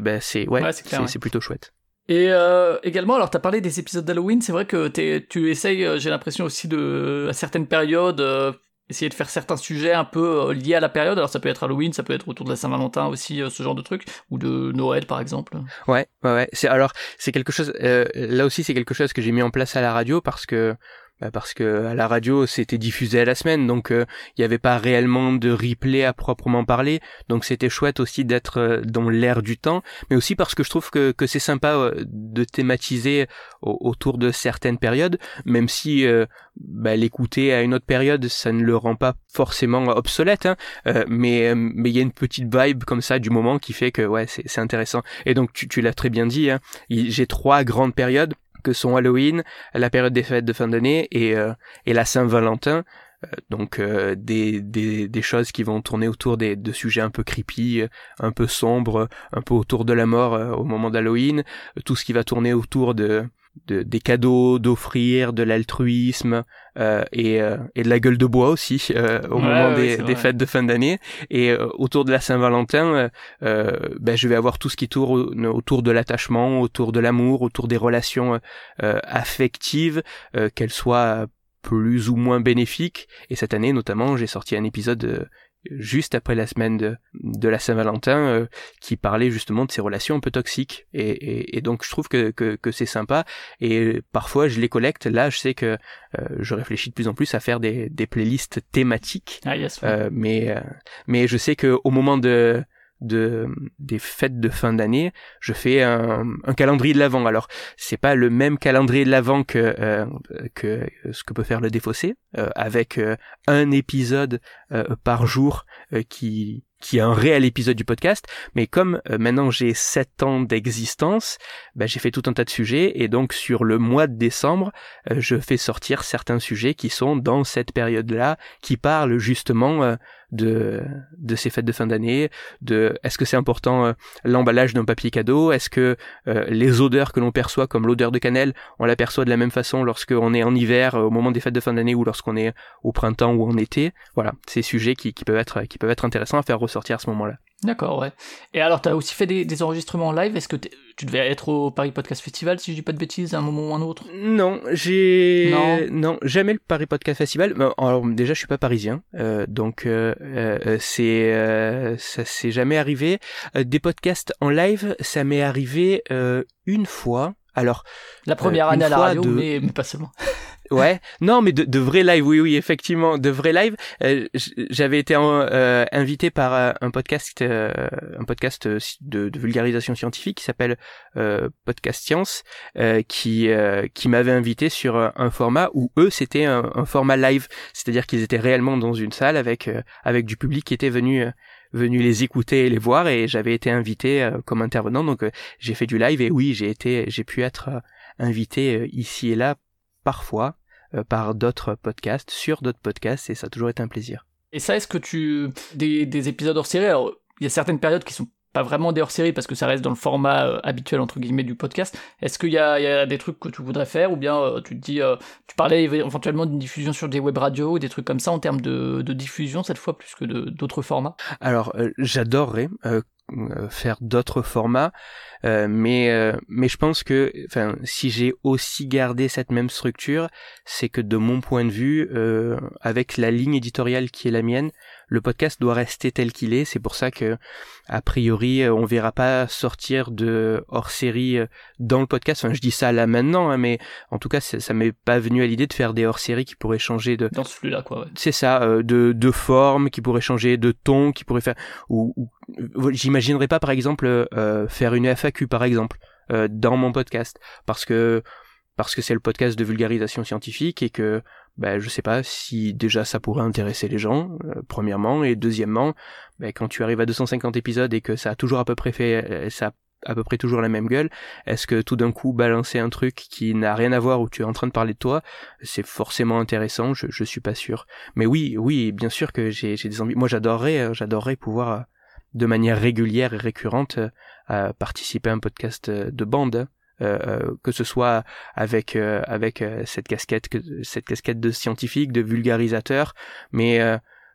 ben c'est ouais, Ouais, c'est clair, c'est ouais. plutôt chouette. Et euh, également, alors t'as parlé des épisodes d'Halloween, c'est vrai que t'es- tu essayes, j'ai l'impression aussi de, à certaines périodes, euh, essayer de faire certains sujets un peu liés à la période. Alors ça peut être Halloween, ça peut être autour de la Saint-Valentin aussi, ce genre de truc, ou de Noël par exemple. Ouais, ouais, ouais. C'est alors c'est quelque chose. euh, là aussi, c'est quelque chose que j'ai mis en place à la radio parce que bah, parce que à la radio c'était diffusé à la semaine, donc il n'y avait pas réellement de replay à proprement parler, donc c'était chouette aussi d'être dans l'air du temps, mais aussi parce que je trouve que, que c'est sympa de thématiser autour de certaines périodes, même si bah, l'écouter à une autre période ça ne le rend pas forcément obsolète, hein, mais mais il y a une petite vibe comme ça du moment qui fait que ouais c'est intéressant. Et donc tu, tu l'as très bien dit, hein, j'ai trois grandes périodes que sont Halloween, la période des fêtes de fin d'année et, euh, et la Saint-Valentin. Euh, donc euh, des, des, des, choses qui vont tourner autour des, de sujets un peu creepy, un peu sombres, un peu autour de la mort au moment d'Halloween, tout ce qui va tourner autour de, de, des cadeaux, d'offrir, de l'altruisme euh, et, euh, et, de la gueule de bois aussi euh, au moment des, des fêtes de fin d'année. Et autour de la Saint-Valentin, ben, je vais avoir tout ce qui tourne autour de l'attachement, autour de l'amour, autour des relations affectives, qu'elles soient plus ou moins bénéfiques. Et cette année, notamment, j'ai sorti un épisode juste après la semaine de, de la Saint-Valentin euh, qui parlait justement de ces relations un peu toxiques. Et, et, donc je trouve que, que, que c'est sympa. Et parfois je les collecte. Là je sais que euh, je réfléchis de plus en plus à faire des, des playlists thématiques. Ah, yes, euh, mais mais je sais que au moment de de des fêtes de fin d'année, je fais un, calendrier de l'avant. Alors c'est pas le même calendrier de l'avant que euh, que ce que peut faire le défaussé, euh, avec euh, un épisode par jour qui est un réel épisode du podcast, mais comme maintenant j'ai 7 ans d'existence, bah, j'ai fait tout un tas de sujets, et donc sur le mois de décembre, je fais sortir certains sujets qui sont dans cette période-là, qui parlent justement de, de ces fêtes de fin d'année, de est-ce que c'est important euh, l'emballage d'un papier cadeau, est-ce que euh, les odeurs que l'on perçoit comme l'odeur de cannelle, on l'aperçoit de la même façon lorsqu'on est en hiver euh, au moment des fêtes de fin d'année ou lorsqu'on est au printemps ou en été? Voilà, ces sujets qui, qui peuvent être qui peuvent être intéressants à faire ressortir à ce moment-là. D'accord, ouais. Et alors, tu as aussi fait des, enregistrements en live. Est-ce que tu devais être au Paris Podcast Festival, si je dis pas de bêtises, à un moment ou un autre? Non, j'ai... Non. jamais le Paris Podcast Festival. Alors, déjà, je suis pas parisien, euh, donc euh, euh, c'est ça s'est jamais arrivé. des podcasts en live, ça m'est arrivé une fois. Alors, la première année à la radio, mais, mais pas seulement. Ouais, non, mais de, de vrais live, oui, oui, effectivement, de vrais live. Euh, j'avais été euh, invité par euh, un podcast, un podcast de, de, vulgarisation scientifique qui s'appelle Podcast Science, qui qui m'avait invité sur un format où eux c'était un, un, format live, c'est-à-dire qu'ils étaient réellement dans une salle avec avec du public qui était venu venu les écouter et les voir, et j'avais été invité comme intervenant, donc j'ai fait du live et oui, j'ai été, j'ai pu être invité ici et là parfois euh, par d'autres podcasts, sur d'autres podcasts, et ça a toujours été un plaisir. Et ça, est-ce que tu... Des, des épisodes hors série, alors il y a certaines périodes qui sont pas vraiment des hors-série parce que ça reste dans le format euh, habituel entre guillemets du podcast. Est-ce qu'il y, y a, des trucs que tu voudrais faire? Ou bien euh, tu te dis, tu parlais éventuellement d'une diffusion sur des web radios ou des trucs comme ça en termes de, de diffusion cette fois plus que d'autres formats? Alors j'adorerais faire d'autres formats. Euh, mais euh, mais je pense que enfin si j'ai aussi gardé cette même structure, c'est que de mon point de vue, euh, avec la ligne éditoriale qui est la mienne, le podcast doit rester tel qu'il est. C'est pour ça que, a priori, on verra pas sortir de hors série dans le podcast. Enfin, je dis ça là maintenant, hein, mais en tout cas, ça, m'est pas venu à l'idée de faire des hors séries qui pourraient changer de. Dans ce flux-là, quoi. Ouais. C'est ça, de de forme, qui pourraient changer de ton, qui pourraient faire ou, j'imaginerais pas, par exemple, faire une FAQ par exemple euh, dans mon podcast parce que parce que c'est le podcast de vulgarisation scientifique et que ben, je sais pas si déjà ça pourrait intéresser les gens euh, premièrement et deuxièmement ben, quand tu arrives à 250 épisodes et que ça a toujours à peu près fait euh, ça à peu près toujours la même gueule est-ce que tout d'un coup balancer un truc qui n'a rien à voir où tu es en train de parler de toi c'est forcément intéressant je, je suis pas sûr mais oui oui bien sûr que j'ai des envies moi j'adorerais j'adorerais pouvoir de manière régulière et récurrente participer à un podcast de bande. Euh, euh, que ce soit avec euh, avec cette casquette cette casquette de scientifique de vulgarisateur mais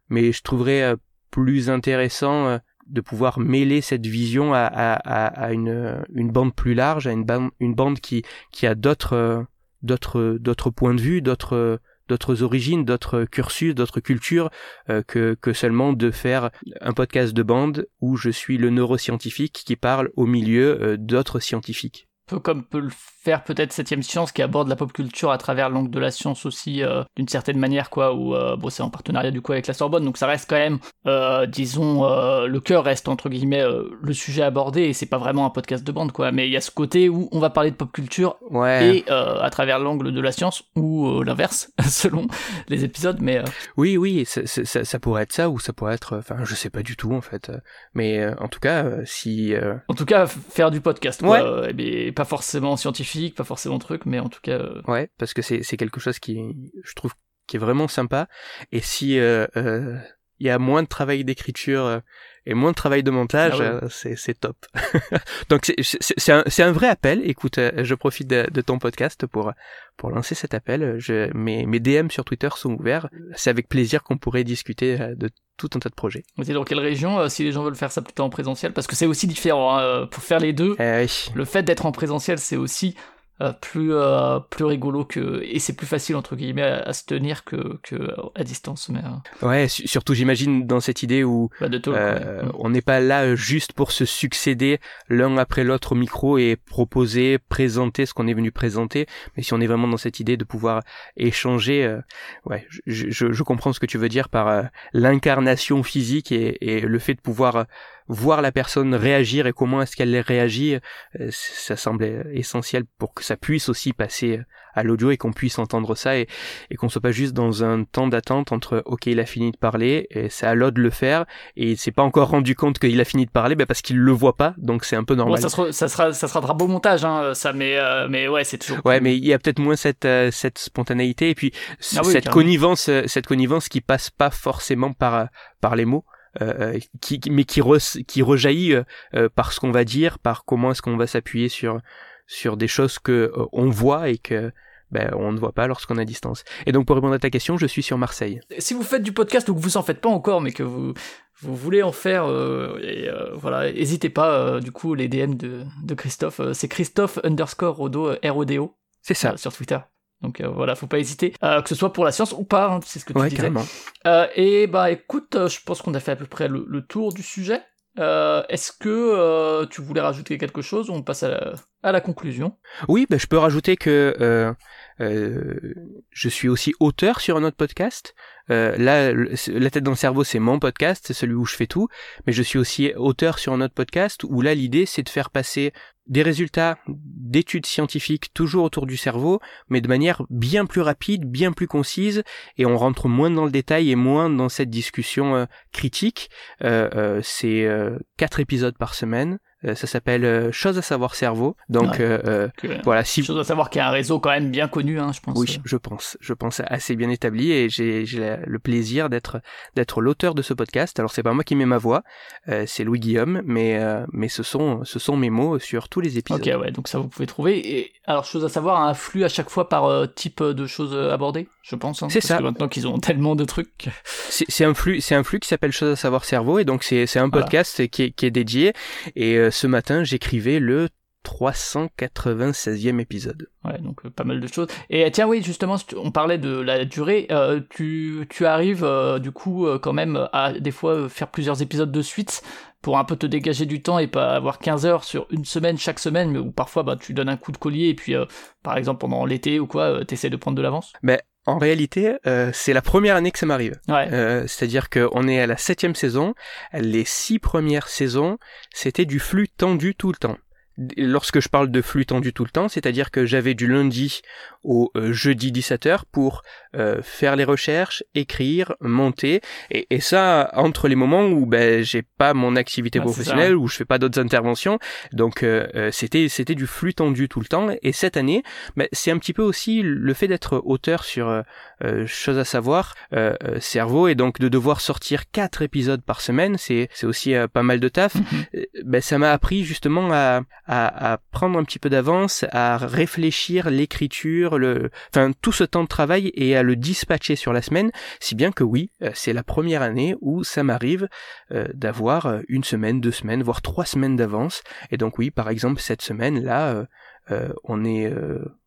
mais je trouverais plus intéressant de pouvoir mêler cette vision à, à, à une, une bande plus large à une bande une bande qui qui a d'autres d'autres d'autres points de vue d'autres d'autres origines, d'autres cursus, d'autres cultures euh, que, que seulement de faire un podcast de bande où je suis le neuroscientifique qui parle au milieu d'autres scientifiques. Peu comme peut le faire peut-être Septième Science qui aborde la pop culture à travers l'angle de la science aussi euh, d'une certaine manière quoi où euh, bon c'est en partenariat du coup avec la Sorbonne donc ça reste quand même euh, disons le cœur reste entre guillemets le sujet abordé et c'est pas vraiment un podcast de bande quoi mais il y a ce côté où on va parler de pop culture ouais. et à travers l'angle de la science ou l'inverse selon les épisodes mais oui oui ça, ça, ça, pourrait être ça ou ça pourrait être enfin je sais pas du tout en fait mais en tout cas si en tout cas faire du podcast quoi, ouais. et pas forcément scientifique, pas forcément truc, mais en tout cas. Euh, ouais, parce que c'est quelque chose qui, je trouve, qui est vraiment sympa. Et si euh, euh, il y a moins de travail d'écriture et moins de travail de montage, ah c'est top. Donc c'est un, un vrai appel. Écoute, je profite de, ton podcast pour pour lancer cet appel. Je, mes, mes DM sur Twitter sont ouverts. C'est avec plaisir qu'on pourrait discuter de tout un tas de projets. Vous êtes dans quelle région si les gens veulent faire ça plutôt en présentiel? Parce que c'est aussi différent. Hein, pour faire les deux, eh le fait d'être en présentiel, c'est aussi euh, plus euh, plus rigolo que et c'est plus facile entre guillemets à, se tenir que, que à distance mais euh. ouais surtout j'imagine dans cette idée où bah, mm. on n'est pas là juste pour se succéder l'un après l'autre au micro et proposer présenter ce qu'on est venu présenter mais si on est vraiment dans cette idée de pouvoir échanger ouais je, je, je, comprends ce que tu veux dire par l'incarnation physique et, et le fait de pouvoir voir la personne réagir et comment est-ce qu'elle réagit, euh, ça semblait essentiel pour que ça puisse aussi passer euh, à l'audio et qu'on puisse entendre ça et, et qu'on soit pas juste dans un temps d'attente entre ok il a fini de parler et c'est à l'autre de le faire et il s'est pas encore rendu compte qu'il a fini de parler bah parce qu'il le voit pas donc c'est un peu normal. ça, sera, ça sera ça sera beau montage hein, ça mais euh, mais ouais c'est toujours. Ouais mais il y a peut-être moins cette cette spontanéité et puis ah cette connivence cette connivence qui passe pas forcément par par les mots. Euh, qui, mais qui, qui rejaillit euh, par ce qu'on va dire, par comment est-ce qu'on va s'appuyer sur sur des choses que euh, on voit et que ben, on ne voit pas lorsqu'on est à distance. Et donc pour répondre à ta question, je suis sur Marseille. Si vous faites du podcast ou que vous en faites pas encore, mais que vous vous voulez en faire, et, voilà, n'hésitez pas. du coup, les DM de, de Christophe, c'est Christophe underscore Rodo R O D O. C'est ça sur Twitter. Donc euh, voilà, faut pas hésiter, euh, que ce soit pour la science ou pas, hein, c'est ce que tu ouais, disais. Euh, et bah écoute, euh, je pense qu'on a fait à peu près le, le tour du sujet. Euh, Est-ce que tu voulais rajouter quelque chose ou on passe à la, à la conclusion? Oui, bah, je peux rajouter que je suis aussi auteur sur un autre podcast. là, La tête dans le cerveau, c'est mon podcast, c'est celui où je fais tout, mais je suis aussi auteur sur un autre podcast où là, l'idée, c'est de faire passer des résultats d'études scientifiques toujours autour du cerveau, mais de manière bien plus rapide, bien plus concise, et on rentre moins dans le détail et moins dans cette discussion euh, critique. Euh, euh, c'est quatre épisodes par semaine. Euh, ça s'appelle euh, Chose à savoir cerveau. Donc euh, voilà, si chose à savoir qu'il y a un réseau quand même bien connu, hein, je pense. Oui, je pense, je pense assez bien établi et j'ai le plaisir d'être d'être l'auteur de ce podcast. Alors c'est pas moi qui mets ma voix, c'est Louis Guillaume, mais mais ce sont ce sont mes mots sur tous les épisodes. Ok, ouais, donc ça vous pouvez trouver. Et alors chose à savoir, un flux à chaque fois par type de choses abordées, je pense. Hein, c'est ça. Que maintenant qu'ils ont tellement de trucs. C'est un flux, c'est un flux qui s'appelle Chose à savoir cerveau et donc c'est c'est un podcast qui est qui est dédié et ce matin, j'écrivais le 396e épisode. Ouais, donc euh, pas mal de choses. Et tiens, oui, justement, on parlait de la durée. Euh, tu, tu arrives euh, du coup quand même à des fois faire plusieurs épisodes de suite pour un peu te dégager du temps et pas avoir 15 heures sur une semaine chaque semaine, mais où parfois bah, tu donnes un coup de collier et puis par exemple pendant l'été ou quoi, t'essaies de prendre de l'avance. Mais en réalité, c'est la première année que ça m'arrive. Ouais. C'est-à-dire qu'on est à la septième saison. Les six premières saisons, c'était du flux tendu tout le temps lorsque je parle de flux tendu tout le temps, c'est-à-dire que j'avais du lundi au euh, jeudi 17h pour euh, faire les recherches, écrire, monter, et, et, ça entre les moments où ben j'ai pas mon activité professionnelle, où je fais pas d'autres interventions, donc euh, c'était c'était du flux tendu tout le temps. Et cette année, ben, c'est un petit peu aussi le fait d'être auteur sur chose à savoir, cerveau, et donc de devoir sortir quatre épisodes par semaine, c'est c'est aussi pas mal de taf. Mm-hmm. ben ça m'a appris justement à, à, à prendre un petit peu d'avance, à réfléchir l'écriture, le, enfin tout ce temps de travail et à le dispatcher sur la semaine, si bien que oui, euh, c'est la première année où ça m'arrive euh, d'avoir euh, une semaine, deux semaines, voire trois semaines d'avance. Et donc oui, par exemple cette semaine là, on est,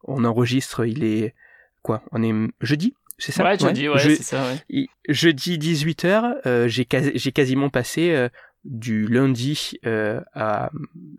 on enregistre, il est quoi On est jeudi c'est ça? Ouais, jeudi, ouais, c'est ça, ouais. Jeudi 18h, j'ai quasiment passé du lundi euh, à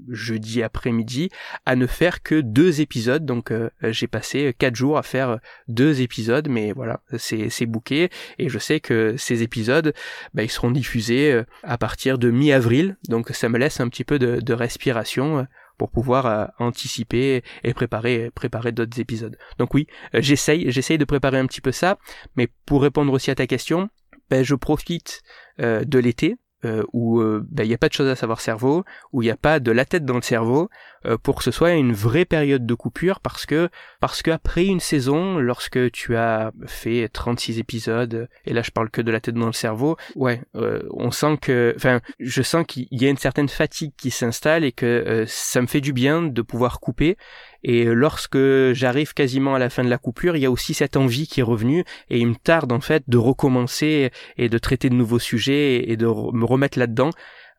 jeudi après-midi à ne faire que deux épisodes. Donc euh, j'ai passé quatre jours à faire deux épisodes, mais voilà, c'est c'est bouqué et je sais que ces épisodes, bah, ils seront diffusés euh, à partir de mi-avril. Donc ça me laisse un petit peu de, de respiration pour pouvoir anticiper et préparer préparer d'autres épisodes. Donc oui, j'essaye j'essaye de préparer un petit peu ça, mais pour répondre aussi à ta question, ben, je profite de l'été euh, où euh, ben, il n'y a pas de choses à savoir cerveau, où il n'y a pas de la tête dans le cerveau, euh, pour que ce soit une vraie période de coupure, parce que parce qu'après une saison, lorsque tu as fait 36 épisodes, et là je parle que de la tête dans le cerveau, ouais, on sent que, enfin, je sens qu'il y a une certaine fatigue qui s'installe et que ça me fait du bien de pouvoir couper et lorsque j'arrive quasiment à la fin de la coupure, il y a aussi cette envie qui est revenue et il me tarde en fait de recommencer et de traiter de nouveaux sujets et de me remettre là-dedans.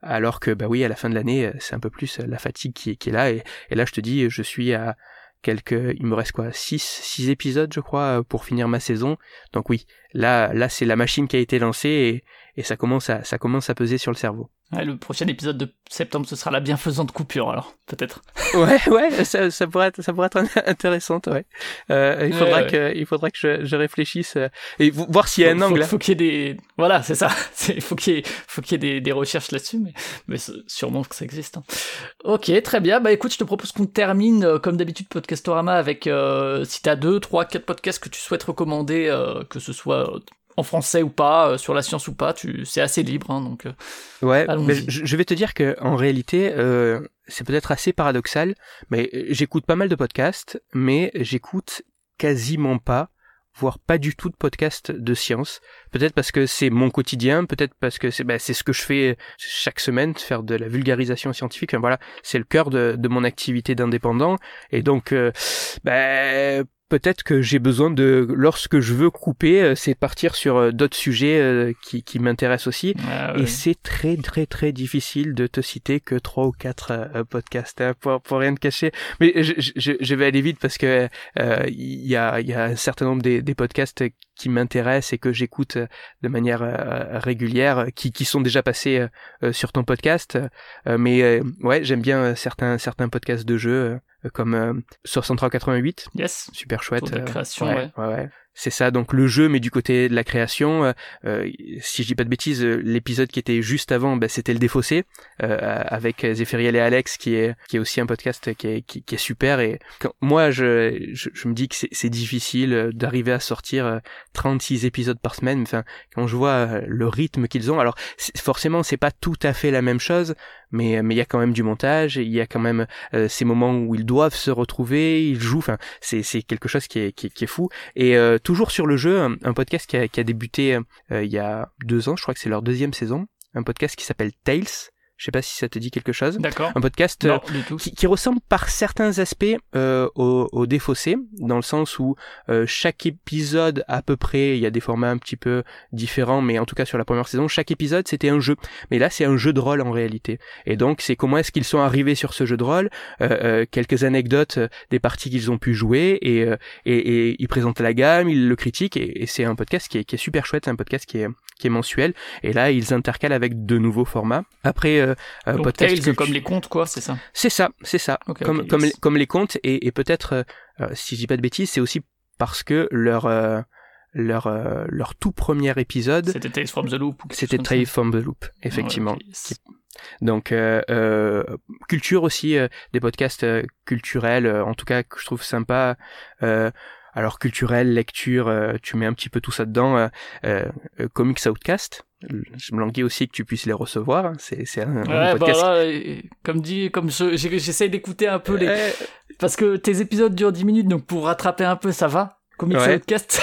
Alors que bah oui, à la fin de l'année, c'est un peu plus la fatigue qui, est là. Et, et là, je te dis, je suis à quelques, il me reste quoi, six, six épisodes, je crois, pour finir ma saison. Donc oui, là, là, c'est la machine qui a été lancée et, et ça commence à, ça commence à peser sur le cerveau. Ouais, le prochain épisode de septembre, ce sera la bienfaisante coupure, alors, peut-être. ouais, ouais, ça, ça, pourrait être, ça pourrait être intéressant, ouais. Euh, il faudra que, il faudra que je, je réfléchisse euh, et voir s'il y a un angle. Faut, faut qu'il y ait des, voilà, c'est ça. Il faut qu'il y ait, faut qu'il y ait des, des recherches là-dessus, mais, mais sûrement que ça existe. Hein. Ok, très bien. Bah écoute, je te propose qu'on termine, euh, comme d'habitude, Podcastorama avec, euh, si t'as deux, trois, quatre podcasts que tu souhaites recommander, euh, que ce soit en français ou pas, euh, sur la science ou pas, tu, c'est assez libre, hein, donc. Euh, ouais, mais je, vais te dire que en réalité, euh, c'est peut-être assez paradoxal, mais j'écoute pas mal de podcasts, mais j'écoute quasiment pas, voire pas du tout de podcasts de science. Peut-être parce que c'est mon quotidien, peut-être parce que c'est bah, c'est ce que je fais chaque semaine, faire de la vulgarisation scientifique. voilà, c'est le cœur de, de mon activité d'indépendant, et donc, euh, bah, peut-être que j'ai besoin de lorsque je veux couper euh, c'est partir sur euh, d'autres sujets euh, qui, qui m'intéressent aussi. Ah et c'est très très très difficile de te citer que trois ou quatre podcasts hein, pour, pour rien te cacher. Mais je, je, je vais aller vite parce que il y a y a un certain nombre des, des podcasts qui m'intéressent et que j'écoute de manière régulière qui qui sont déjà passés sur ton podcast. Mais ouais j'aime bien certains certains podcasts de jeux comme 6388. Yes. Super chouette. de création, ouais. ouais. ouais c'est ça donc le jeu mais du côté de la création euh, euh, si je dis pas de bêtises euh, l'épisode qui était juste avant bah, c'était le défaussé euh, avec Zéphiriel et Alex qui est qui est aussi un podcast qui est qui, est super. Et quand, moi je, je, me dis que c'est difficile d'arriver à sortir 36 épisodes par semaine. Enfin quand je vois le rythme qu'ils ont alors forcément c'est pas tout à fait la même chose mais mais il y a quand même du montage il y a quand même ces moments où ils doivent se retrouver ils jouent enfin c'est c'est quelque chose qui est qui, qui est fou. Et toujours sur le jeu, un, podcast qui a, qui a débuté euh, il y a deux ans, je crois que c'est leur deuxième saison, un podcast qui s'appelle Tales, je sais pas si ça te dit quelque chose. D'accord. Un podcast euh, qui, qui, ressemble par certains aspects euh, au, au Défaussé, dans le sens où euh, chaque épisode à peu près, il y a des formats un petit peu différents, mais en tout cas sur la première saison, chaque épisode c'était un jeu. Mais là c'est un jeu de rôle en réalité. Et donc c'est comment est-ce qu'ils sont arrivés sur ce jeu de rôle, euh, euh quelques anecdotes des parties qu'ils ont pu jouer, et, et, et, ils présentent la gamme, ils le critiquent, et, et c'est un podcast qui est, qui est super chouette, c'est un podcast qui est, qui est mensuel. Et là ils intercalent avec de nouveaux formats. Après euh, podcast comme les contes quoi, c'est ça C'est ça, c'est ça. comme comme les, comme les contes et, et peut-être euh, euh, si je dis pas de bêtises, c'est aussi parce que leur leur leur tout premier épisode c'était Tales from the Loop c'était Tales from the Loop effectivement. donc euh, culture aussi des podcasts culturels en tout cas que je trouve sympa alors culturel lecture tu mets un petit peu tout ça dedans Comics Outcast je me languis aussi que tu puisses les recevoir. Hein. C'est, un, ouais, podcast. Bah comme dit, comme j'essaye d'écouter un peu les, parce que tes épisodes durent 10 minutes, donc pour rattraper un peu, ça va. Comics Outcast,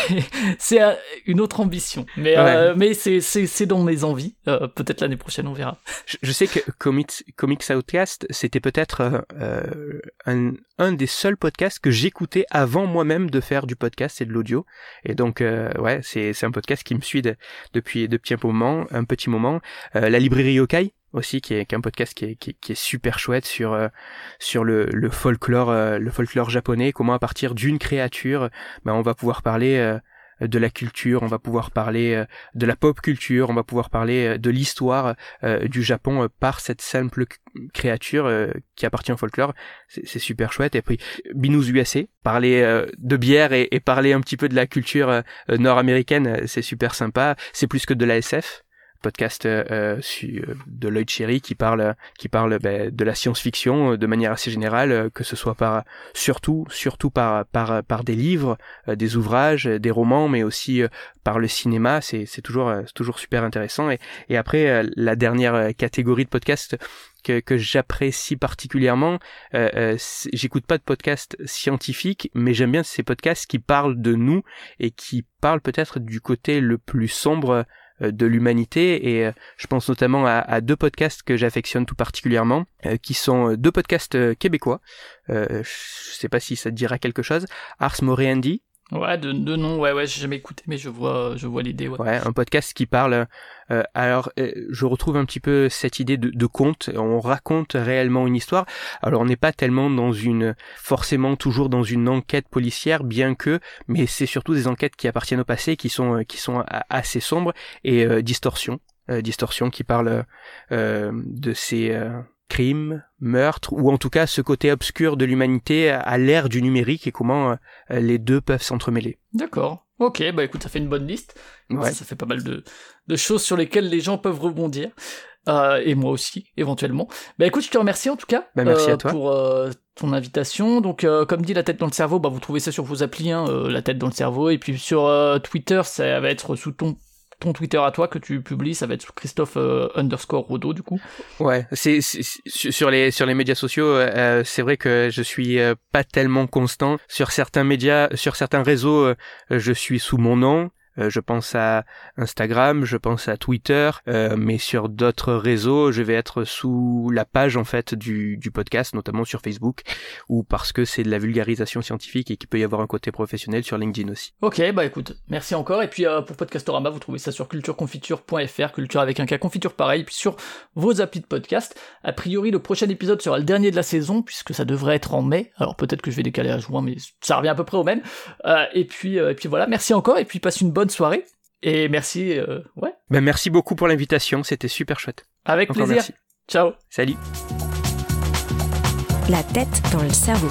c'est une autre ambition. Mais, euh, mais c'est dans mes envies. Euh, peut-être l'année prochaine, on verra. Je, sais que Comics, Comics Outcast, c'était peut-être euh, un, un des seuls podcasts que j'écoutais avant moi-même de faire du podcast et de l'audio. Et donc, ouais, c'est un podcast qui me suit depuis, depuis un moment, un petit moment. la librairie Yokai, aussi qui est, qui est un podcast qui est, qui, qui est, super chouette sur euh, sur le, le folklore euh, le folklore japonais comment à partir d'une créature ben on va pouvoir parler euh, de la culture, on va pouvoir parler de la pop culture, on va pouvoir parler de l'histoire du Japon par cette simple créature qui appartient au folklore. C'est super chouette. Et puis Binous USA, parler de bière et, et, parler un petit peu de la culture nord-américaine, c'est super sympa. C'est plus que de la SF podcast euh, euh, de Lloyd Cherry qui parle qui parle ben, de la science-fiction euh, de manière assez générale, que ce soit par surtout surtout par par par des livres, des ouvrages, des romans, mais aussi par le cinéma. C'est c'est toujours toujours super intéressant. Et après la dernière catégorie de podcast que, que j'apprécie particulièrement. Euh, J'écoute pas de podcasts scientifiques, mais j'aime bien ces podcasts qui parlent de nous et qui parlent peut-être du côté le plus sombre euh, de l'humanité. Et euh, je pense notamment à, deux podcasts que j'affectionne tout particulièrement euh, qui sont deux podcasts québécois. Je sais pas si ça te dira quelque chose. Ars Moriendi Ouais, de, de nom, ouais, ouais, j'ai jamais écouté, mais je vois, je vois l'idée. Ouais. un podcast qui parle. Euh, alors, euh, je retrouve un petit peu cette idée de, conte. On raconte réellement une histoire. Alors, on n'est pas tellement dans une, forcément toujours dans une enquête policière, bien que, mais c'est surtout des enquêtes qui appartiennent au passé, qui sont, qui sont assez sombres et euh, distorsion, euh, distorsion qui parle de ces crime, meurtre, ou en tout cas ce côté obscur de l'humanité à l'ère du numérique et comment euh, les deux peuvent s'entremêler. D'accord. Ok, bah écoute, ça fait une bonne liste. Ouais. Ça, fait pas mal de, de, choses sur lesquelles les gens peuvent rebondir. Euh, et moi aussi, éventuellement. Bah écoute, je te remercie en tout cas bah, merci à euh, toi. pour ton invitation. Donc, comme dit La tête dans le cerveau, bah, vous trouvez ça sur vos applis, hein, La tête dans le cerveau. Et puis sur Twitter, ça va être sous ton ton Twitter à toi que tu publies, ça va être Christophe euh, underscore Rodo du coup. Ouais, c'est sur les sur les médias sociaux, euh, c'est vrai que je suis euh, pas tellement constant sur certains médias, sur certains réseaux, je suis sous mon nom. Euh, je pense à Instagram, je pense à Twitter, euh, mais sur d'autres réseaux, je vais être sous la page en fait du, podcast, notamment sur Facebook, ou parce que c'est de la vulgarisation scientifique et qu'il peut y avoir un côté professionnel sur LinkedIn aussi. Ok, bah écoute, merci encore. Et puis euh, pour Podcastorama, vous trouvez ça sur cultureconfiture.fr, culture avec un cas confiture pareil, puis sur vos applis de podcast. A priori, le prochain épisode sera le dernier de la saison, puisque ça devrait être en mai. Alors peut-être que je vais décaler à juin, mais ça revient à peu près au même. et puis et puis voilà, merci encore, et puis passe une bonne soirée. Et merci, euh, ouais. Ben merci beaucoup pour l'invitation, c'était super chouette. Avec plaisir. Ciao. Salut. La tête dans le cerveau.